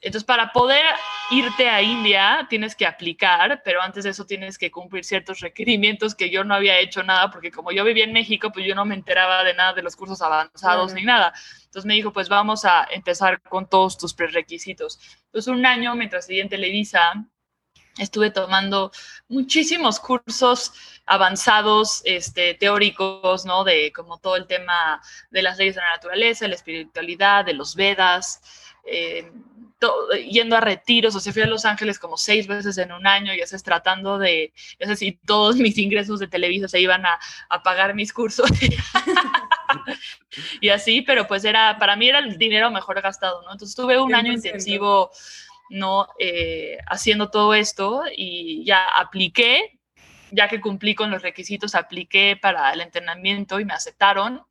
entonces, para poder irte a India, tienes que aplicar, pero antes de eso tienes que cumplir ciertos requerimientos que yo no había hecho nada, porque como yo vivía en México, pues yo no me enteraba de nada de los cursos avanzados ni nada. Entonces me dijo, pues vamos a empezar con todos tus prerequisitos. Entonces, un año, mientras seguía en Televisa, estuve tomando muchísimos cursos avanzados, este, teóricos, ¿no? De como todo el tema de las leyes de la naturaleza, la espiritualidad, de los Vedas. Eh, yendo a retiros, o sea, fui a Los Ángeles como seis veces en un año, y es tratando de, es decir, todos mis ingresos de Televisa se iban a, a pagar mis cursos. y así, pero pues era, para mí era el dinero mejor gastado, ¿no? Entonces tuve un año intensivo, ¿no? Eh, haciendo todo esto y ya apliqué, ya que cumplí con los requisitos, apliqué para el entrenamiento y me aceptaron.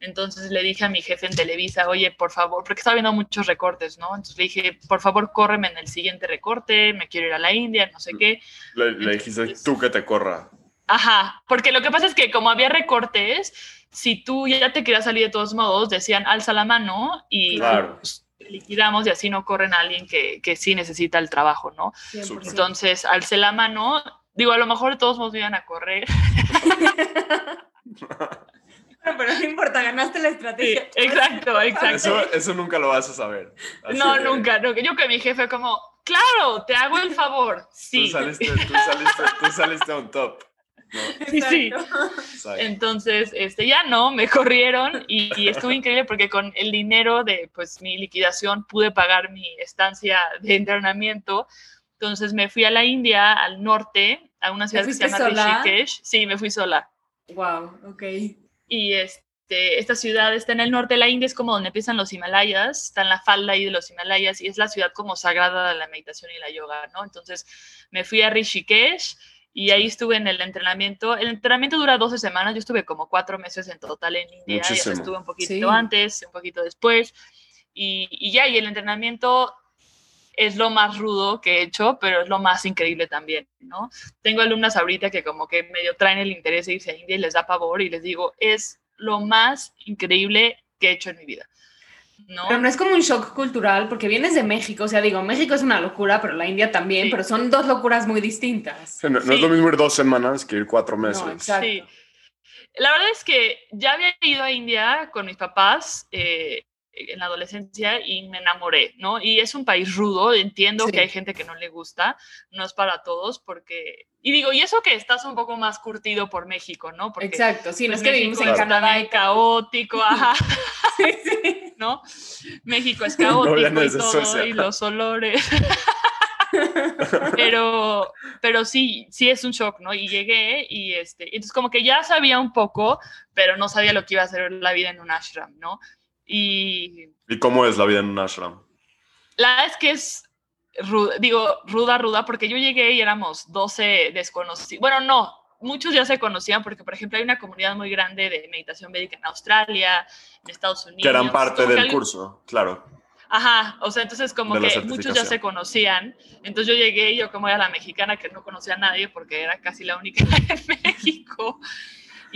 Entonces le dije a mi jefe en Televisa, oye, por favor, porque estaba viendo muchos recortes, ¿no? Entonces le dije, por favor, córreme en el siguiente recorte, me quiero ir a la India, no sé qué. Le, dijiste tú que te corra. Ajá, porque lo que pasa es que como había recortes, si tú ya te querías salir de todos modos, decían alza la mano y pues, liquidamos y así no corren a alguien que, que sí necesita el trabajo, ¿no? Entonces alcé la mano, digo, a lo mejor de todos modos me iban a correr. pero no importa, ganaste la estrategia. exacto, exacto. Eso, eso, nunca lo vas a saber. no, nunca, nunca. Yo que mi jefe como, claro, te hago el favor. Sí. Tú saliste, tú saliste, tú saliste on top. Sí, sí. Entonces, este, ya no, me corrieron y, y, estuvo increíble porque con el dinero de pues mi liquidación pude pagar mi estancia de entrenamiento. Entonces me fui a la India, al norte, a una ciudad que se llama Rishikesh. Sí, me fui sola. Wow, ok. Y este, esta ciudad está en el norte de la India, es como donde empiezan los Himalayas, está en la falda ahí de los Himalayas y es la ciudad como sagrada de la meditación y la yoga, ¿no? Entonces me fui a Rishikesh y ahí estuve en el entrenamiento. El entrenamiento dura 12 semanas, yo estuve como cuatro meses en total en India, y estuve un poquito antes, un poquito después. Y, y, ya, y el entrenamiento es lo más rudo que he hecho, pero es lo más increíble también, ¿no? Tengo alumnas ahorita que como que medio traen el interés de irse a India y les da pavor y les digo, es lo más increíble que he hecho en mi vida. ¿no? Pero no es como un shock cultural, porque vienes de México, o sea, digo, México es una locura, pero la India también, pero son dos locuras muy distintas. no, es lo mismo ir dos semanas que ir cuatro meses. Sí. La verdad es que ya había ido a India con mis papás, eh, en la adolescencia y me enamoré, ¿no? Y es un país rudo, entiendo que hay gente que no le gusta, no es para todos, porque... Y digo, y eso que estás un poco más curtido por México, ¿no? Porque, Exacto, sí, no pues, es que vivimos en Canadá y caótico, ajá. sí, sí. ¿No? México es caótico no, y todo, y los olores. pero, pero sí, sí es un shock, ¿no? Y llegué y este, entonces como que ya sabía un poco, pero no sabía lo que iba a ser la vida en un ashram, ¿no? Y, ¿Y cómo es la vida en un ashram? La verdad es que es, ruda, digo, ruda, ruda, porque yo llegué y éramos 12 desconocidos. Bueno, no, muchos ya se conocían porque, por ejemplo, hay una comunidad muy grande de meditación médica en Australia, en Estados Unidos. Que eran parte del curso, claro. Ajá, o sea, entonces como que muchos ya se conocían. Entonces yo llegué y yo como era la mexicana que no conocía a nadie porque era casi la única en México.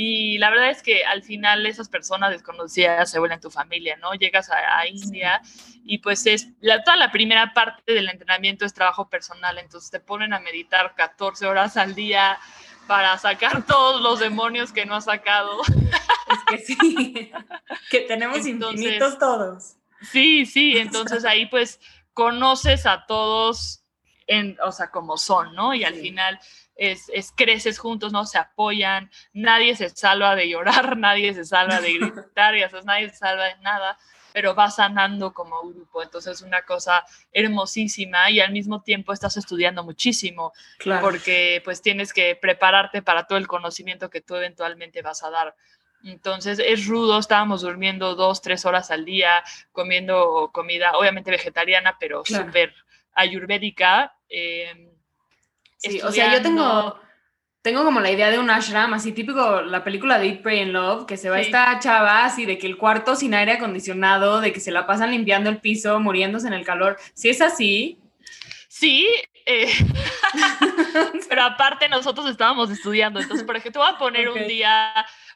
Y la verdad es que al final esas personas desconocidas se vuelven tu familia, ¿no? Llegas a, India y pues es, la, toda la primera parte del entrenamiento es trabajo personal, entonces te ponen a meditar 14 horas al día para sacar todos los demonios que no has sacado. Es que sí, que tenemos infinitos todos. Sí, sí, entonces ahí pues conoces a todos, en, o sea, como son, ¿no? Y al final es, creces juntos, ¿no? Se apoyan, nadie se salva de llorar, nadie se salva de gritar, y eso, nadie se salva de nada, pero vas sanando como grupo. Entonces es una cosa hermosísima y al mismo tiempo estás estudiando muchísimo, porque pues tienes que prepararte para todo el conocimiento que tú eventualmente vas a dar. Entonces es rudo, estábamos durmiendo dos, tres horas al día, comiendo comida, obviamente vegetariana, pero súper ayurvédica. Eh, Sí, o sea, yo tengo, tengo como la idea de un ashram, así típico, la película de Eat, Pray and Love, que se va esta chava así de que el cuarto sin aire acondicionado, de que se la pasan limpiando el piso, muriéndose en el calor. Si es así. Sí, eh, pero aparte nosotros estábamos estudiando, entonces, por ejemplo, voy a poner un día,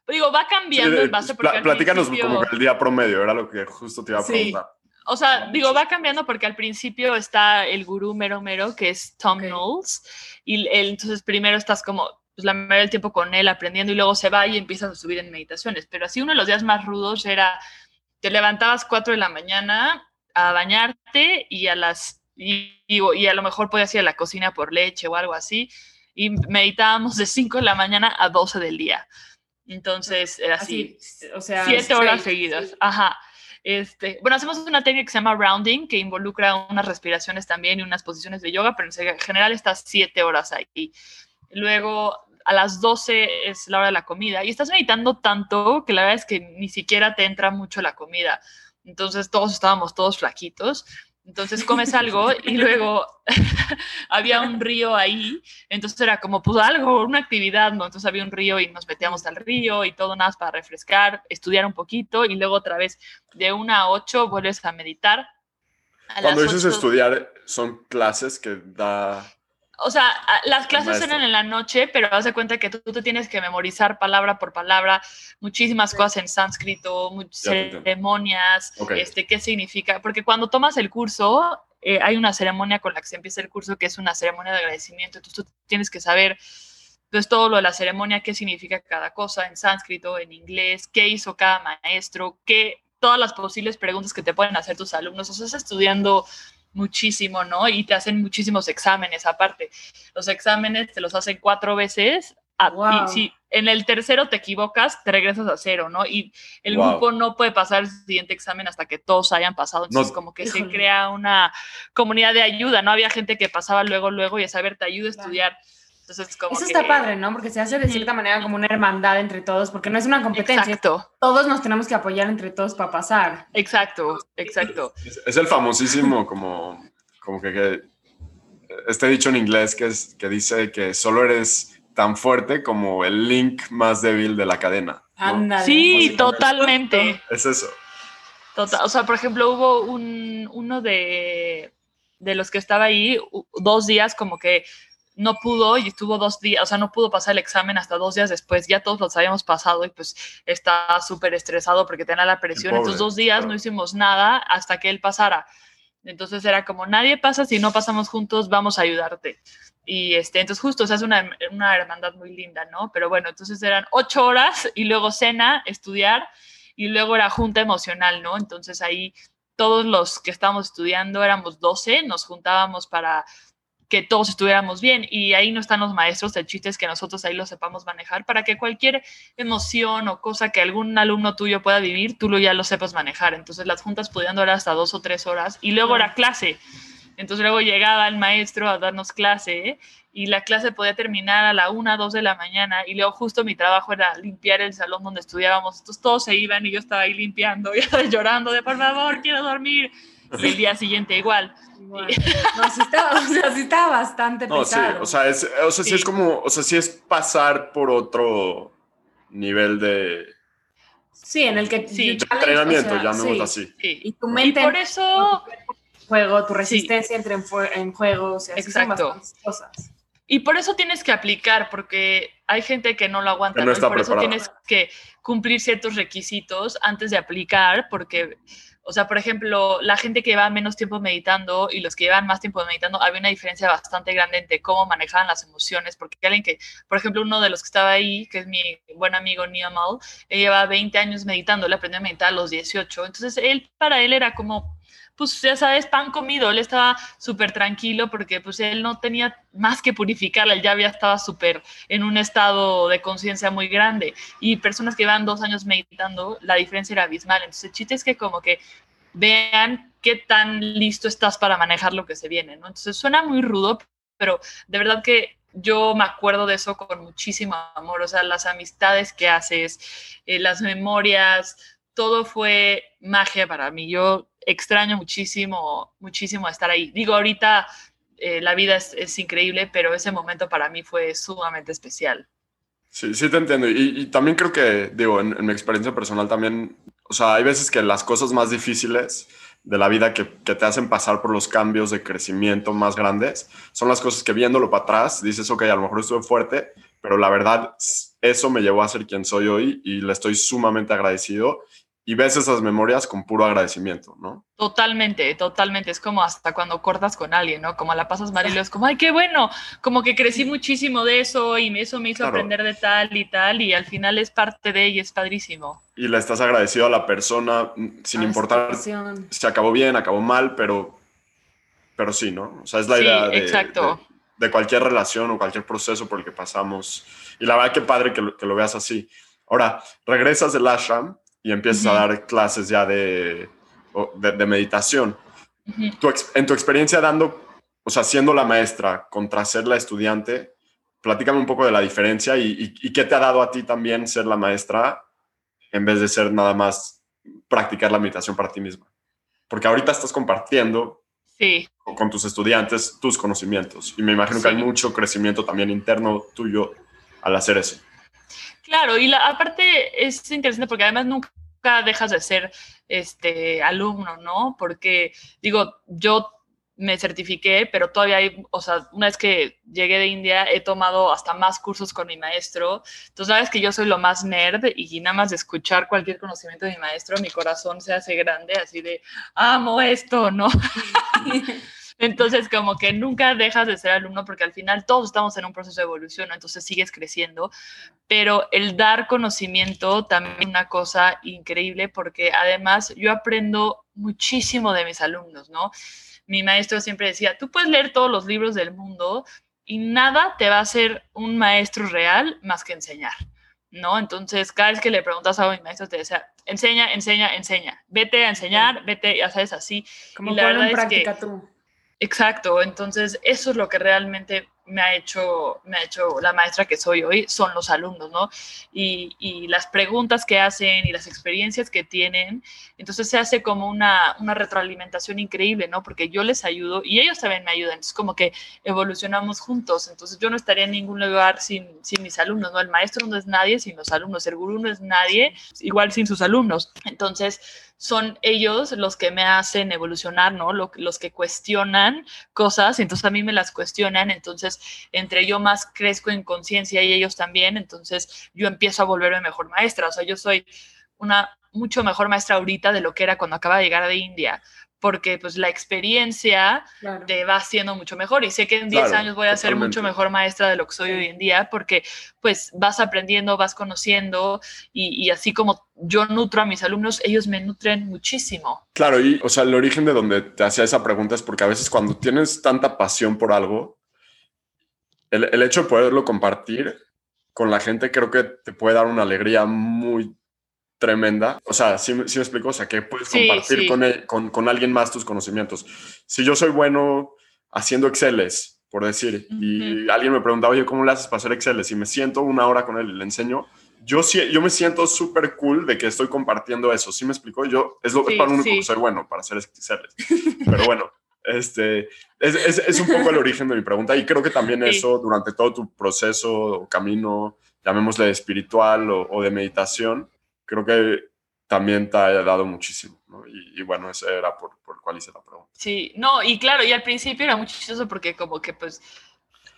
digo, va cambiando el base. platícanos como el día promedio, era lo que justo te iba a preguntar. O sea, digo, va cambiando porque al principio está el gurú mero mero, que es Tom Knowles, y él, entonces primero estás como pues, la mayoría del tiempo con él aprendiendo y luego se va y empiezas a subir en meditaciones. Pero así uno de los días más rudos era, te levantabas 4 de la mañana a bañarte y a las y, y, a lo mejor podías ir a la cocina por leche o algo así, y meditábamos de 5 de la mañana a 12 del día. Entonces era así, o sea, 7 horas seguidas. Ajá. Este, bueno, hacemos una técnica que se llama rounding, que involucra unas respiraciones también y unas posiciones de yoga, pero en general estás siete horas ahí. Luego, a las 12 es la hora de la comida y estás meditando tanto que la verdad es que ni siquiera te entra mucho la comida. Entonces todos estábamos todos flaquitos entonces comes algo y luego había un río ahí, entonces era como pues algo, una actividad, ¿no? Entonces había un río y nos metíamos al río y todo nada más para refrescar, estudiar un poquito y luego otra vez de una a ocho vuelves a meditar. Cuando dices estudiar, son clases que da o sea, las clases eran en la noche, pero haz de cuenta que tú, te tienes que memorizar palabra por palabra muchísimas cosas en sánscrito, ceremonias, este, qué significa, porque cuando tomas el curso, eh, hay una ceremonia con la que se empieza el curso que es una ceremonia de agradecimiento, entonces tú tienes que saber pues todo lo de la ceremonia, qué significa cada cosa en sánscrito, en inglés, qué hizo cada maestro, qué todas las posibles preguntas que te pueden hacer tus alumnos. O sea, estás estudiando muchísimo, ¿no? Y te hacen muchísimos exámenes aparte. Los exámenes te los hacen cuatro veces y si en el tercero te equivocas, te regresas a cero, ¿no? Y el grupo no puede pasar el siguiente examen hasta que todos hayan pasado. Entonces, como que se crea una comunidad de ayuda, ¿no? Había gente que pasaba luego, luego y a saber, te ayuda a estudiar. Entonces, como Eso está padre, ¿no? Porque se hace de cierta manera como una hermandad entre todos, porque no es una competencia. Exacto. Todos nos tenemos que apoyar entre todos para pasar. Exacto, exacto. Es, el famosísimo como, como que, que, este dicho en inglés que, es, que dice que solo eres tan fuerte como el link más débil de la cadena. Sí, totalmente. Es eso. o sea, por ejemplo, hubo un, uno de, de los que estaba ahí dos días como que no pudo y estuvo dos días, o sea, no pudo pasar el examen hasta dos días después, ya todos los habíamos pasado y pues está súper estresado porque tenía la presión, entonces dos días no hicimos nada hasta que él pasara. Entonces era como, nadie pasa si no pasamos juntos, vamos a ayudarte. Y este, entonces justo, o sea, es una, una hermandad muy linda, ¿no? Pero bueno, entonces eran ocho horas y luego cena, estudiar y luego era junta emocional, ¿no? Entonces ahí todos los que estábamos estudiando éramos 12, nos juntábamos para que todos estuviéramos bien y ahí no están los maestros, el chiste es que nosotros ahí lo sepamos manejar para que cualquier emoción o cosa que algún alumno tuyo pueda vivir, tú lo ya lo sepas manejar. Entonces las juntas podían durar hasta dos o tres horas y luego era clase. Entonces luego llegaba el maestro a darnos clase y la clase podía terminar a la una, dos de la mañana y luego justo mi trabajo era limpiar el salón donde estudiábamos. Entonces todos se iban y yo estaba ahí limpiando, y llorando de por favor, quiero dormir. Y el día siguiente igual. No, sí estaba, o sea, sí estaba bastante no, pesado. Sí, o sea, es, o sea, sí. es como, o sea, sí es pasar por otro nivel de... Sí, en el que... Sí. entrenamiento, o sea, así. Y tu mente... Y por eso... Juego, tu resistencia entra en, en juego, o sea, Exacto. cosas. Y por eso tienes que aplicar, porque hay gente que no lo aguanta, ¿no? y por eso tienes que cumplir ciertos requisitos antes de aplicar, porque o sea, por ejemplo, la gente que lleva menos tiempo meditando y los que llevan más tiempo meditando, había una diferencia bastante grande entre cómo manejaban las emociones, porque alguien que, por ejemplo, uno de los que estaba ahí, que es mi buen amigo Niamal, él lleva 20 años meditando, él aprendió a meditar a los 18, entonces él, para él era como pues ya sabes, pan comido, él estaba súper tranquilo porque pues él no tenía más que purificarla, él ya había estado súper en un estado de conciencia muy grande. Y personas que llevan dos años meditando, la diferencia era abismal, entonces el chiste es que como que vean qué tan listo estás para manejar lo que se viene, ¿no? Entonces suena muy rudo, pero de verdad que yo me acuerdo de eso con muchísimo amor, o sea, las amistades que haces, eh, las memorias, todo fue magia para mí. Yo extraño muchísimo, muchísimo estar ahí. Digo, ahorita eh, la vida es, increíble, pero ese momento para mí fue sumamente especial. Sí, sí te entiendo. Y, también creo que, digo, en, mi experiencia personal también, o sea, hay veces que las cosas más difíciles de la vida que, que, te hacen pasar por los cambios de crecimiento más grandes son las cosas que viéndolo para atrás dices, ok, a lo mejor estuve fuerte, pero la verdad eso me llevó a ser quien soy hoy y le estoy sumamente agradecido y ves esas memorias con puro agradecimiento, ¿no? Totalmente, totalmente. Es como hasta cuando cortas con alguien, ¿no? Como la pasas mal y es como, ay, qué bueno, como que crecí muchísimo de eso y eso me hizo aprender de tal y tal y al final es parte de y es padrísimo. Y le estás agradecido a la persona mm, sin importar si acabó bien, acabó mal, pero, pero sí, ¿no? O sea, es la idea de, exacto. De, cualquier relación o cualquier proceso por el que pasamos. Y la verdad, qué padre que lo, que lo veas así. Ahora, regresas del ashram y empiezas a dar clases ya de, de, meditación. en tu experiencia dando, o sea, siendo la maestra contra ser la estudiante, platícame un poco de la diferencia y, y, qué te ha dado a ti también ser la maestra en vez de ser nada más practicar la meditación para ti misma. Porque ahorita estás compartiendo sí. con tus estudiantes tus conocimientos y me imagino que hay mucho crecimiento también interno tuyo al hacer eso. Claro, y la, aparte es interesante porque además nunca dejas de ser este alumno, ¿no? Porque digo, yo me certifiqué, pero todavía hay, o sea, una vez que llegué de India he tomado hasta más cursos con mi maestro. Entonces, sabes que yo soy lo más nerd y nada más de escuchar cualquier conocimiento de mi maestro, mi corazón se hace grande, así de, amo esto, ¿no? Entonces, como que nunca dejas de ser alumno porque al final todos estamos en un proceso de evolución, ¿no? entonces sigues creciendo, pero el dar conocimiento también es una cosa increíble porque además yo aprendo muchísimo de mis alumnos, ¿no? Mi maestro siempre decía, tú puedes leer todos los libros del mundo, y nada te va a hacer un maestro real más que enseñar. ¿no? Entonces, cada vez que le preguntas algo a mi maestro, te decía, enseña, enseña, enseña. Vete a enseñar, vete, ya sabes, así. Como la en práctica tú. Exacto, entonces eso es lo que realmente me ha hecho, me ha hecho la maestra que soy hoy, son los alumnos, ¿no? Y, las preguntas que hacen y las experiencias que tienen, entonces se hace como una, una, retroalimentación increíble, ¿no? Porque yo les ayudo y ellos también me ayudan, es como que evolucionamos juntos, entonces yo no estaría en ningún lugar sin, sin mis alumnos, ¿no? El maestro no es nadie sin los alumnos, el gurú no es nadie igual sin sus alumnos, entonces son ellos los que me hacen evolucionar, ¿no? los que cuestionan cosas, entonces a mí me las cuestionan, entonces entre yo más crezco en conciencia y ellos también, entonces yo empiezo a volverme mejor maestra, o sea, yo soy una mucho mejor maestra ahorita de lo que era cuando acaba de llegar de India, porque pues la experiencia te va haciendo mucho mejor. Y sé que en 10 años voy a ser mucho mejor maestra de lo que soy hoy en día porque pues vas aprendiendo, vas conociendo y, así como yo nutro a mis alumnos, ellos me nutren muchísimo. Claro, y o sea, el origen de donde te hacía esa pregunta es porque a veces cuando tienes tanta pasión por algo, el, el hecho de poderlo compartir con la gente creo que te puede dar una alegría muy tremenda. O sea, sí, sí me explico, o sea, que puedes compartir Con, con, alguien más tus conocimientos. Si yo soy bueno haciendo Exceles, por decir, y alguien me pregunta, oye, ¿cómo le haces para hacer Exceles? Y me siento una hora con él y le enseño, yo, yo me siento súper cool de que estoy compartiendo eso. ¿Sí me explico? Yo, es, lo, es para único que soy bueno, para hacer Exceles. Pero bueno, este, es, es, es, un poco el origen de mi pregunta y creo que también eso durante todo tu proceso o camino, llamémosle espiritual o, o de meditación, creo que también te haya dado muchísimo, ¿no? Y, bueno, ese era por, por el cual hice la pregunta. Sí, no, y claro, y al principio era muy chistoso porque como que pues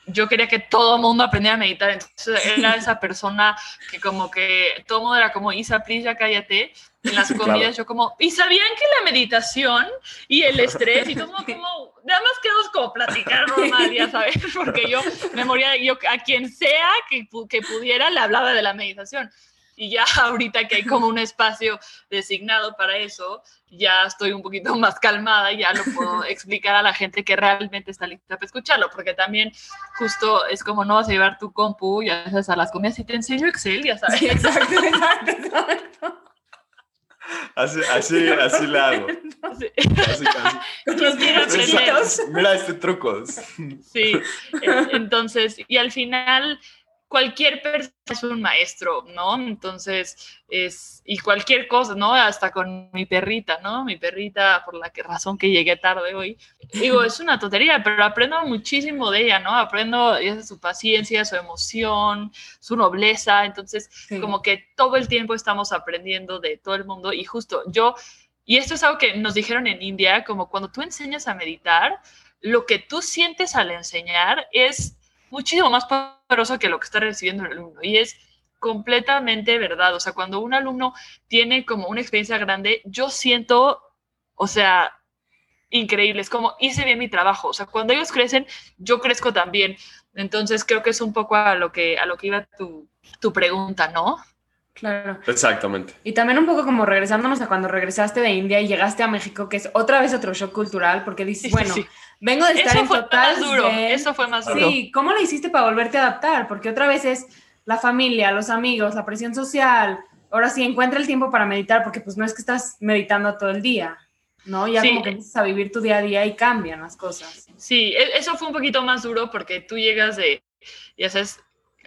yo quería que todo el mundo aprendiera a meditar, entonces era esa persona que como que todo el mundo era como, Isa, please, ya cállate, en las comidas yo como, y sabían que la meditación y el estrés y todo como, nada más quedamos como platicar normal, ya sabes, porque yo me moría, yo a quien sea que, que pudiera le hablaba de la meditación y ya ahorita que hay como un espacio designado para eso, ya estoy un poquito más calmada y ya lo puedo explicar a la gente que realmente está lista para escucharlo, porque también justo es como no vas a llevar tu compu, ya sabes, a las comidas y te enseño Excel, ya sabes. exacto, exacto, exacto. Así, así, así le hago. Así, Mira este truco. Sí, eh, entonces, y al final cualquier persona es un maestro, ¿no? Entonces, es, y cualquier cosa, ¿no? Hasta con mi perrita, ¿no? Mi perrita, por la que razón que llegué tarde hoy. Digo, es una tontería, pero aprendo muchísimo de ella, ¿no? Aprendo su paciencia, su emoción, su nobleza. Entonces, como que todo el tiempo estamos aprendiendo de todo el mundo y justo yo, y esto es algo que nos dijeron en India, como cuando tú enseñas a meditar, lo que tú sientes al enseñar es muchísimo más poderoso que lo que está recibiendo el alumno. Y es completamente verdad. O sea, cuando un alumno tiene como una experiencia grande, yo siento, o sea, increíble. Es como hice bien mi trabajo. O sea, cuando ellos crecen, yo crezco también. Entonces creo que es un poco a lo que, a lo que iba tu, tu pregunta, ¿no? Claro. Exactamente. Y también un poco como regresándonos a cuando regresaste de India y llegaste a México, que es otra vez otro shock cultural, porque dices, bueno, vengo de estar eso en fue total. Más duro. Eso fue más duro. Sí, ¿cómo lo hiciste para volverte a adaptar? Porque otra vez es la familia, los amigos, la presión social. Ahora sí, encuentra el tiempo para meditar, porque pues no es que estás meditando todo el día, ¿no? Ya como que empiezas a vivir tu día a día y cambian las cosas. Sí, e-, eso fue un poquito más duro porque tú llegas de, ya sabes,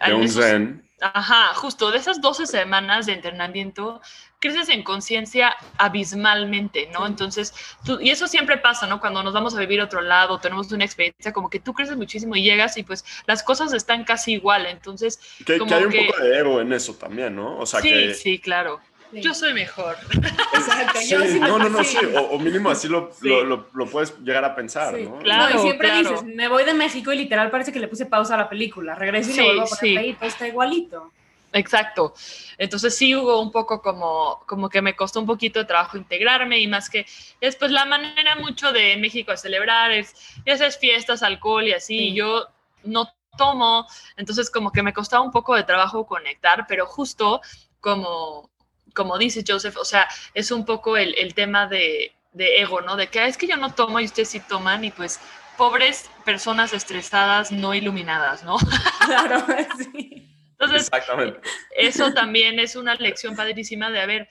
de un zen Ajá, justo de esas 12 semanas de entrenamiento, creces en conciencia abismalmente, ¿no? Entonces, tú, y eso siempre pasa, ¿no? Cuando nos vamos a vivir a otro lado, tenemos una experiencia, como que tú creces muchísimo y llegas y pues las cosas están casi igual, entonces... Que, que hay un poco de ego en eso también, ¿no? O sea, sí, sí, claro. Yo soy mejor. Exacto. Sí, no, no, no, sí. O, mínimo así lo, lo, lo, puedes llegar a pensar, ¿no? Claro, y siempre dices, me voy de México y literal parece que le puse pausa a la película. Regreso y le vuelvo a poner ahí, todo está igualito. Exacto. Entonces sí hubo un poco como, como que me costó un poquito de trabajo integrarme y más que después la manera mucho de México de celebrar es esas fiestas, alcohol y así. yo no tomo, entonces como que me costaba un poco de trabajo conectar, pero justo como como dice Joseph, o sea, es un poco el, tema de, ego, ¿no? De que ah, es que yo no tomo y ustedes sí toman y pues pobres personas estresadas no iluminadas, ¿no? Claro, sí. Entonces, Exactamente. eso también es una lección padrísima de, a ver,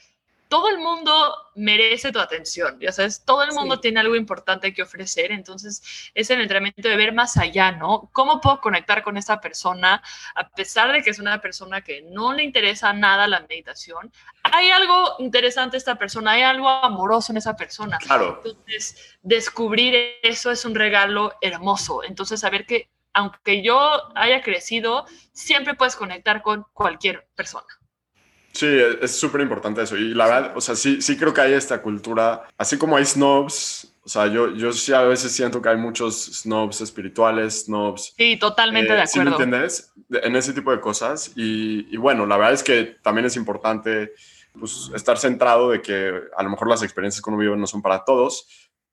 todo el mundo merece tu atención, ya sabes, todo el mundo Sí. tiene algo importante que ofrecer, entonces es el entrenamiento de ver más allá, ¿no? ¿Cómo puedo conectar con esta persona a pesar de que es una persona que no le interesa nada la meditación? Hay algo interesante en esta persona, hay algo amoroso en esa persona. Claro. Entonces, descubrir eso es un regalo hermoso. Entonces, saber que aunque yo haya crecido, siempre puedes conectar con cualquier persona. Sí, es es súper importante eso. Y la verdad, o sea, sí, sí creo que hay esta cultura, así como hay snobs, o sea, yo, yo sí a veces siento que hay muchos snobs espirituales, snobs Sí, totalmente Eh, de ¿Sí me acuerdo. entiendes? De- En ese tipo de cosas. Y, y bueno, la verdad es que también es importante pues, estar centrado de que a lo mejor las experiencias que uno vive no son para todos.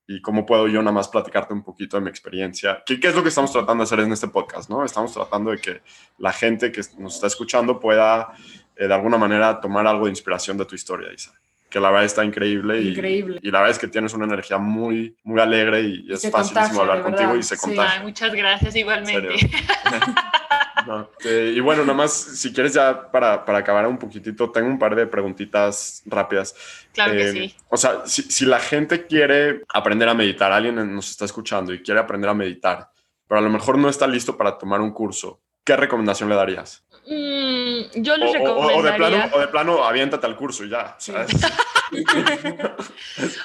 Y cómo puedo yo nada más platicarte un poquito de mi experiencia. ¿Qué, qué es lo que estamos tratando de hacer en este podcast? ¿no? Estamos tratando de que la gente que nos está escuchando pueda eh, de alguna manera tomar algo de inspiración de tu historia, Isa. Que la verdad está increíble. Y, Increíble. Y la verdad es que tienes una energía muy, muy alegre y, es se facilísimo hablar contigo y se Sí. contagia. Ay, muchas gracias igualmente. No, eh, y bueno, nada más, si quieres ya para, para acabar un poquitito, tengo un par de preguntitas rápidas. Claro que Eh, sí. O sea, si, si la gente quiere aprender a meditar, alguien nos está escuchando y quiere aprender a meditar, pero a lo mejor no está listo para tomar un curso, ¿qué recomendación le darías? Mm, yo O, les o- o- recomendaría... o de plano, o de plano, aviéntate al curso y ya. ¿sabes?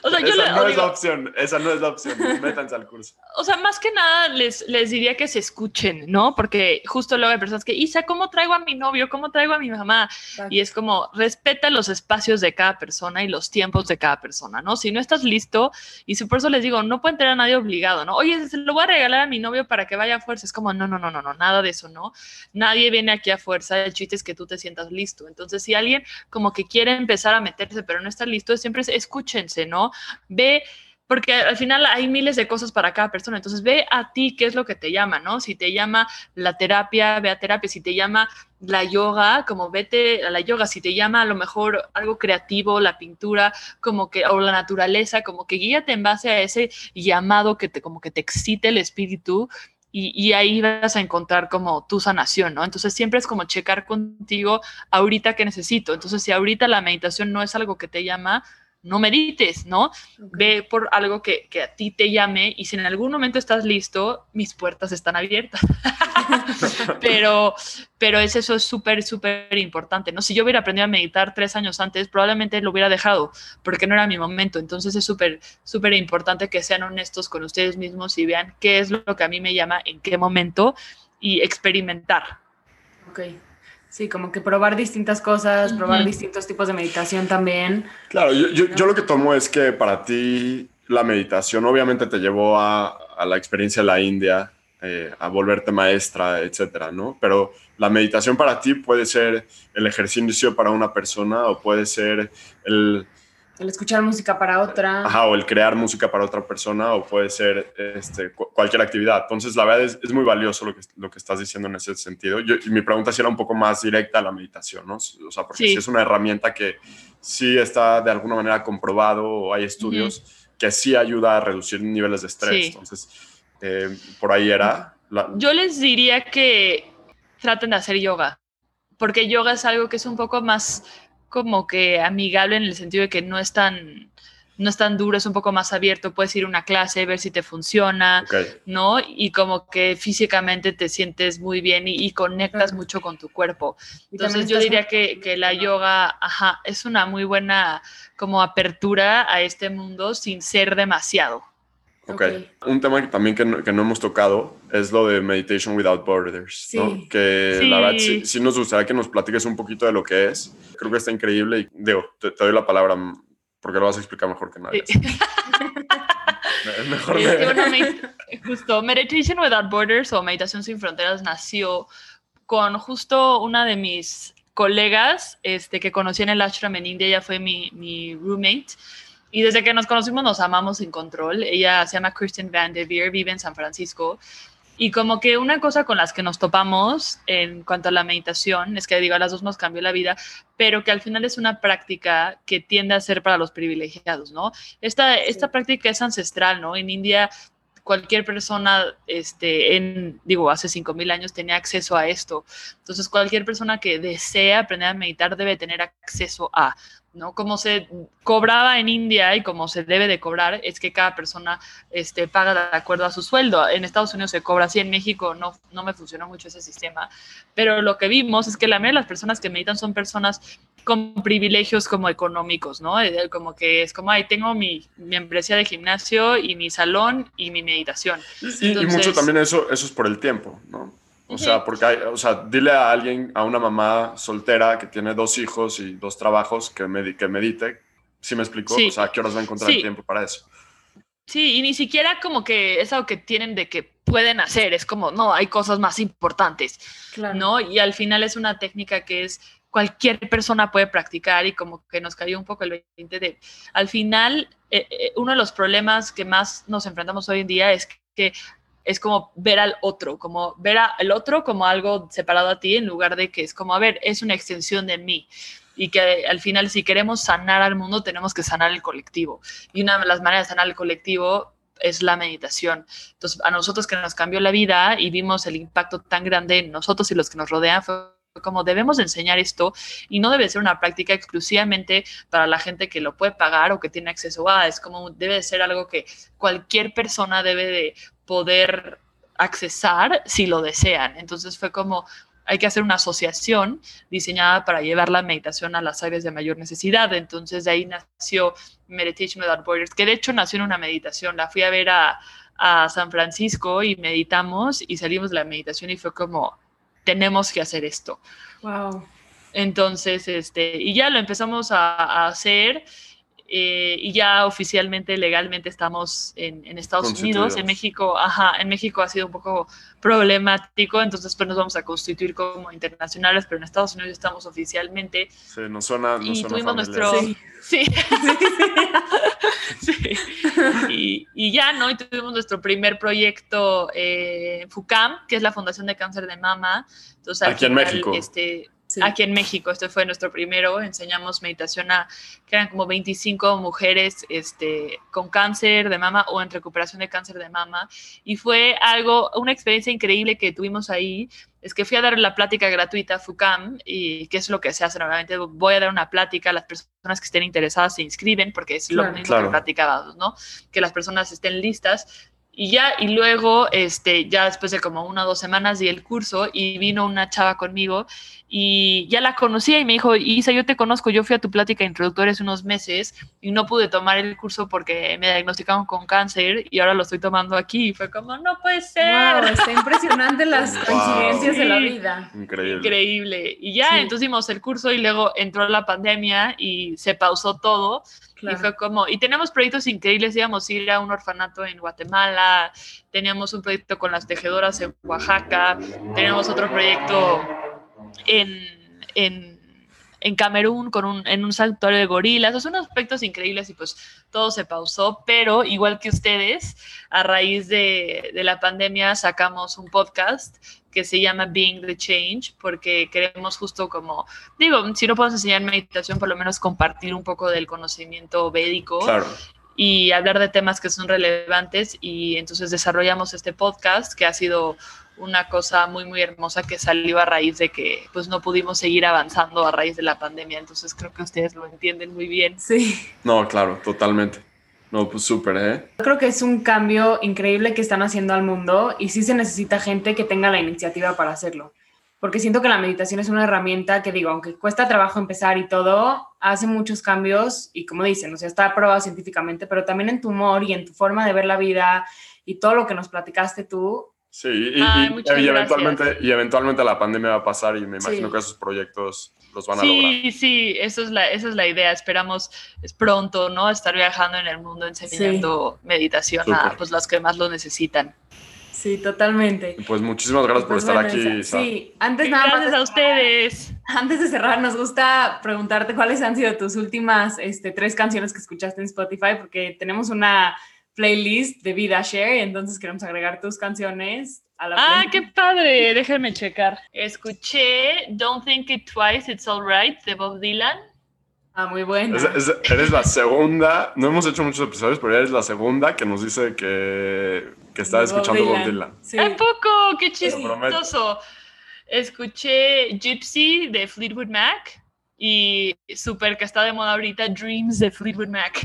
O sea, yo esa le- no o es la opción, esa no es la opción, métanse al curso. o sea, más que nada les, les diría que se escuchen, ¿no? Porque justo luego hay personas que, Isa, ¿cómo traigo a mi novio? ¿Cómo traigo a mi mamá? Y es como, respeta los espacios de cada persona y los tiempos de cada persona, ¿no? Si no estás listo, y si por eso les digo, no pueden tener a nadie obligado, ¿no? Oye, se lo voy a regalar a mi novio para que vaya a fuerza. Es como, no, no, no, no, no, nada de eso, ¿no? Nadie viene aquí a fuerza, el chiste es que tú te sientas listo. Entonces, si alguien como que quiere empezar a meterse, pero no está listo, siempre es- escúchense, ¿no? Ve porque al final hay miles de cosas para cada persona. Entonces, ve a ti qué es lo que te llama, ¿no? Si te llama la terapia, ve a terapia. Si te llama la yoga, como vete a la yoga. Si te llama a lo mejor algo creativo, la pintura, como que, o la naturaleza, como que guíate en base a ese llamado que te, como que te excite el espíritu. Y, ahí vas a encontrar como tu sanación, ¿no? Entonces siempre es como checar contigo ahorita que necesito. Entonces si ahorita la meditación no es algo que te llama, no medites, ¿no? Ve por algo que, que a ti te llame y si en algún momento estás listo, mis puertas están abiertas. pero, pero es eso es súper, súper importante, ¿no? Si yo hubiera aprendido a meditar tres años antes, probablemente lo hubiera dejado porque no era mi momento. Entonces es súper, súper importante que sean honestos con ustedes mismos y vean qué es lo que a mí me llama, en qué momento y experimentar. Ok. Sí, como que probar distintas cosas, probar distintos tipos de meditación también. Claro, yo, yo, yo lo que tomo es que para ti la meditación obviamente te llevó a, a la experiencia de la India, eh, a volverte maestra, etcétera, ¿no? Pero la meditación para ti puede ser el ejercicio para una persona o puede ser el, El escuchar música para otra. ajá, o el crear música para otra persona o puede ser este, cu- cualquier actividad. Entonces, la verdad es, es muy valioso lo que, lo que estás diciendo en ese sentido. Yo, mi pregunta sí era un poco más directa a la meditación, ¿no? O sea, porque Sí. sí es una herramienta que sí está de alguna manera comprobado o hay estudios que sí ayuda a reducir niveles de estrés. Sí. Entonces, eh, por ahí era. la- Yo les diría que traten de hacer yoga, porque yoga es algo que es un poco más como que amigable en el sentido de que no es tan, no es tan duro, es un poco más abierto, puedes ir a una clase, ver si te funciona, ¿no? Y como que físicamente te sientes muy bien y, y conectas mucho con tu cuerpo. Entonces yo diría que, que la yoga, ajá, es una muy buena como apertura a este mundo sin ser demasiado. Ok. Ok. Un tema que también que no, que no hemos tocado es lo de Meditation Without Borders, ¿no? Sí. Que Sí. la verdad sí, sí nos gustaría que nos platiques un poquito de lo que es. Creo que está increíble y digo, te, te doy la palabra porque lo vas a explicar mejor que nadie. Sí. Es mejor Este, me- bueno, med- justo Meditation Without Borders o Meditación sin Fronteras nació con justo una de mis colegas este, que conocí en el ashram en India, ella fue mi, mi roommate. Y desde que nos conocimos nos amamos sin control. Ella se llama Kristen Van de Veer, vive en San Francisco. Y como que una cosa con las que nos topamos en cuanto a la meditación es que digo, a las dos nos cambió la vida, pero que al final es una práctica que tiende a ser para los privilegiados, ¿no? Esta, esta práctica es ancestral, ¿no? En India cualquier persona, este, en, digo, hace 5.000 años tenía acceso a esto. Entonces, cualquier persona que desea aprender a meditar debe tener acceso a, ¿no? Como se cobraba en India y como se debe de cobrar, es que cada persona este, paga de acuerdo a su sueldo. En Estados Unidos se cobra así, en México no, no me funcionó mucho ese sistema, pero lo que vimos es que la mayoría de las personas que meditan son personas con privilegios como económicos, ¿no? Como que es como, ay, tengo mi membresía de gimnasio y mi salón y mi meditación. y, mucho también eso, eso es por el tiempo, ¿no? O sea, porque hay, o sea, dile a alguien, a una mamá soltera que tiene dos hijos y dos trabajos que, que medite. ¿Sí me explicó? O sea, qué horas va a encontrar el tiempo para eso? Sí, y ni siquiera como que es algo que tienen de que pueden hacer, es como, no, hay cosas más importantes, claro. ¿no? Y al final es una técnica que es cualquier persona puede practicar y como que nos cayó un poco el 20 de, al final, eh, eh, uno de los problemas que más nos enfrentamos hoy en día es que es como ver al otro, como ver al otro como algo separado a ti en lugar de que es como, a ver, es una extensión de mí y que al final si queremos sanar al mundo tenemos que sanar el colectivo. Y una de las maneras de sanar el colectivo es la meditación. Entonces, a nosotros que nos cambió la vida y vimos el impacto tan grande en nosotros y los que nos rodean, fue como debemos enseñar esto y no debe ser una práctica exclusivamente para la gente que lo puede pagar o que tiene acceso a, es como debe ser algo que cualquier persona debe de poder accesar si lo desean. Entonces fue como hay que hacer una asociación diseñada para llevar la meditación a las áreas de mayor necesidad. Entonces de ahí nació Meditation Without Borders, que de hecho nació en una meditación. La fui a ver a, a San Francisco y meditamos y salimos de la meditación y fue como, tenemos que hacer esto. Wow. Entonces, este, y ya lo empezamos a, hacer. Eh, y ya oficialmente, legalmente estamos en, en Estados Unidos, en México, ajá, en México ha sido un poco problemático, entonces pues nos vamos a constituir como internacionales, pero en Estados Unidos estamos oficialmente. Sí, nos suena, nos y tuvimos nuestro, sí, sí, Y, y, ya, ¿no? Y tuvimos nuestro primer proyecto eh, FUCAM, que es la Fundación de Cáncer de Mama. Entonces, Aquí en México. Este, Aquí en México, este fue nuestro primero, enseñamos meditación a, que eran como 25 mujeres este, con cáncer de mama o en recuperación de cáncer de mama. Y fue algo, una experiencia increíble que tuvimos ahí. Es que fui a dar la plática gratuita a FUCAM y qué es lo que se hace normalmente. Voy a dar una plática, las personas que estén interesadas se inscriben porque es lo mismo que platicábamos, ¿no? Que las personas estén listas y ya, y luego, este, ya después de como una o dos semanas di el curso y vino una chava conmigo y ya la conocía y me dijo, Isa, yo te conozco, yo fui a tu plática introductoria hace unos meses y no pude tomar el curso porque me diagnosticaron con cáncer y ahora lo estoy tomando aquí. Y fue como, no puede ser. Wow, está impresionante las coincidencias de la vida. Increíble. Increíble. Y ya, entonces hicimos el curso y luego entró la pandemia y se pausó todo. Y fue como, y tenemos proyectos increíbles, íbamos a ir a un orfanato en Guatemala, teníamos un proyecto con las tejedoras en Oaxaca, teníamos otro proyecto en, en, en Camerún con un, en un santuario de gorilas, son aspectos increíbles y pues todo se pausó, pero igual que ustedes, a raíz de, de la pandemia sacamos un podcast que se llama Being the Change, porque queremos justo como, digo, si no podemos enseñar meditación, por lo menos compartir un poco del conocimiento védico y hablar de temas que son relevantes. Y entonces desarrollamos este podcast que ha sido una cosa muy, muy hermosa que salió a raíz de que pues no pudimos seguir avanzando a raíz de la pandemia. Entonces creo que ustedes lo entienden muy bien. Sí. No, claro, totalmente. No, pues súper, ¿eh? Creo que es un cambio increíble que están haciendo al mundo y sí se necesita gente que tenga la iniciativa para hacerlo. Porque siento que la meditación es una herramienta que, digo, aunque cuesta trabajo empezar y todo, hace muchos cambios y, como dicen, o sea, está probado científicamente, pero también en tu humor y en tu forma de ver la vida y todo lo que nos platicaste tú. Sí, y, eventualmente, y eventualmente la pandemia va a pasar y me imagino que esos proyectos van a sí, lograr. Sí, sí, eso es la, esa es la idea. Esperamos es pronto, ¿no? Estar viajando en el mundo enseñando meditación a pues, las que más lo necesitan. Sí, totalmente. Pues muchísimas gracias por pues estar aquí. Sí, antes nada gracias a ustedes. Antes de cerrar, nos gusta preguntarte cuáles han sido tus últimas este, tres canciones que escuchaste en Spotify, porque tenemos una playlist de Vida Share, entonces queremos agregar tus canciones ah, qué padre, déjame checar. Escuché Don't Think It Twice, It's Alright de Bob Dylan. Ah, muy bueno. eres la segunda, no hemos hecho muchos episodios, pero eres la segunda que nos dice que, que estaba escuchando Bob Dylan. ¿A poco? ¡Qué chistoso! Escuché Gypsy de Fleetwood Mac y súper que está de moda ahorita Dreams de Fleetwood Mac.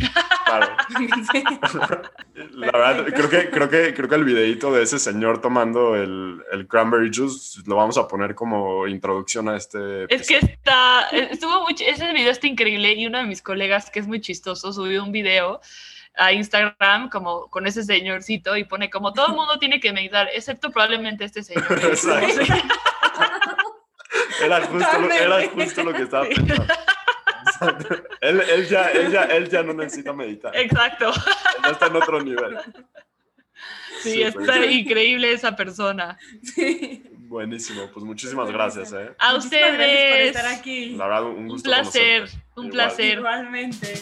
Claro. La verdad, creo que, creo, que, creo que el videito de ese señor tomando el, el, cranberry juice lo vamos a poner como introducción a este. Es que está, estuvo muy, ese video está increíble y uno de mis colegas que es muy chistoso subió un video a Instagram como con ese señorcito y pone como todo el mundo tiene que meditar, excepto probablemente este señor. Era justo, lo, era justo lo que estaba pensando. Él, él, ya, él, ya, él ya no necesita meditar. Exacto. Está en otro nivel. Sí, está increíble esa persona. Sí. Buenísimo, pues muchísimas gracias. ¿eh? A ustedes. Gracias por estar aquí. La verdad, un gusto. Un placer, un placer. Igualmente.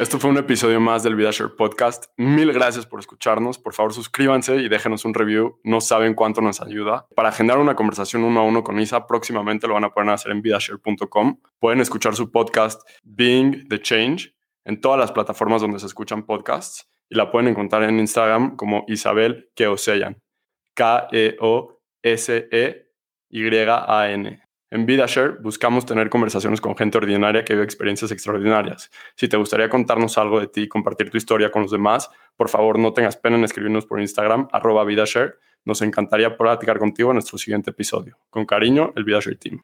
Esto fue un episodio más del VidaShare Podcast. Mil gracias por escucharnos. Por favor, suscríbanse y déjenos un review. No saben cuánto nos ayuda. Para agendar una conversación uno a uno con Isa, próximamente lo van a poder hacer en vidashare.com. Pueden escuchar su podcast Being the Change en todas las plataformas donde se escuchan podcasts y la pueden encontrar en Instagram como Isabel Keoseyan. K-E-O-S-E-Y-A-N. En VidaShare buscamos tener conversaciones con gente ordinaria que vive experiencias extraordinarias. Si te gustaría contarnos algo de ti y compartir tu historia con los demás, por favor no tengas pena en escribirnos por Instagram, arroba VidaShare. Nos encantaría platicar contigo en nuestro siguiente episodio. Con cariño, el VidaShare Team.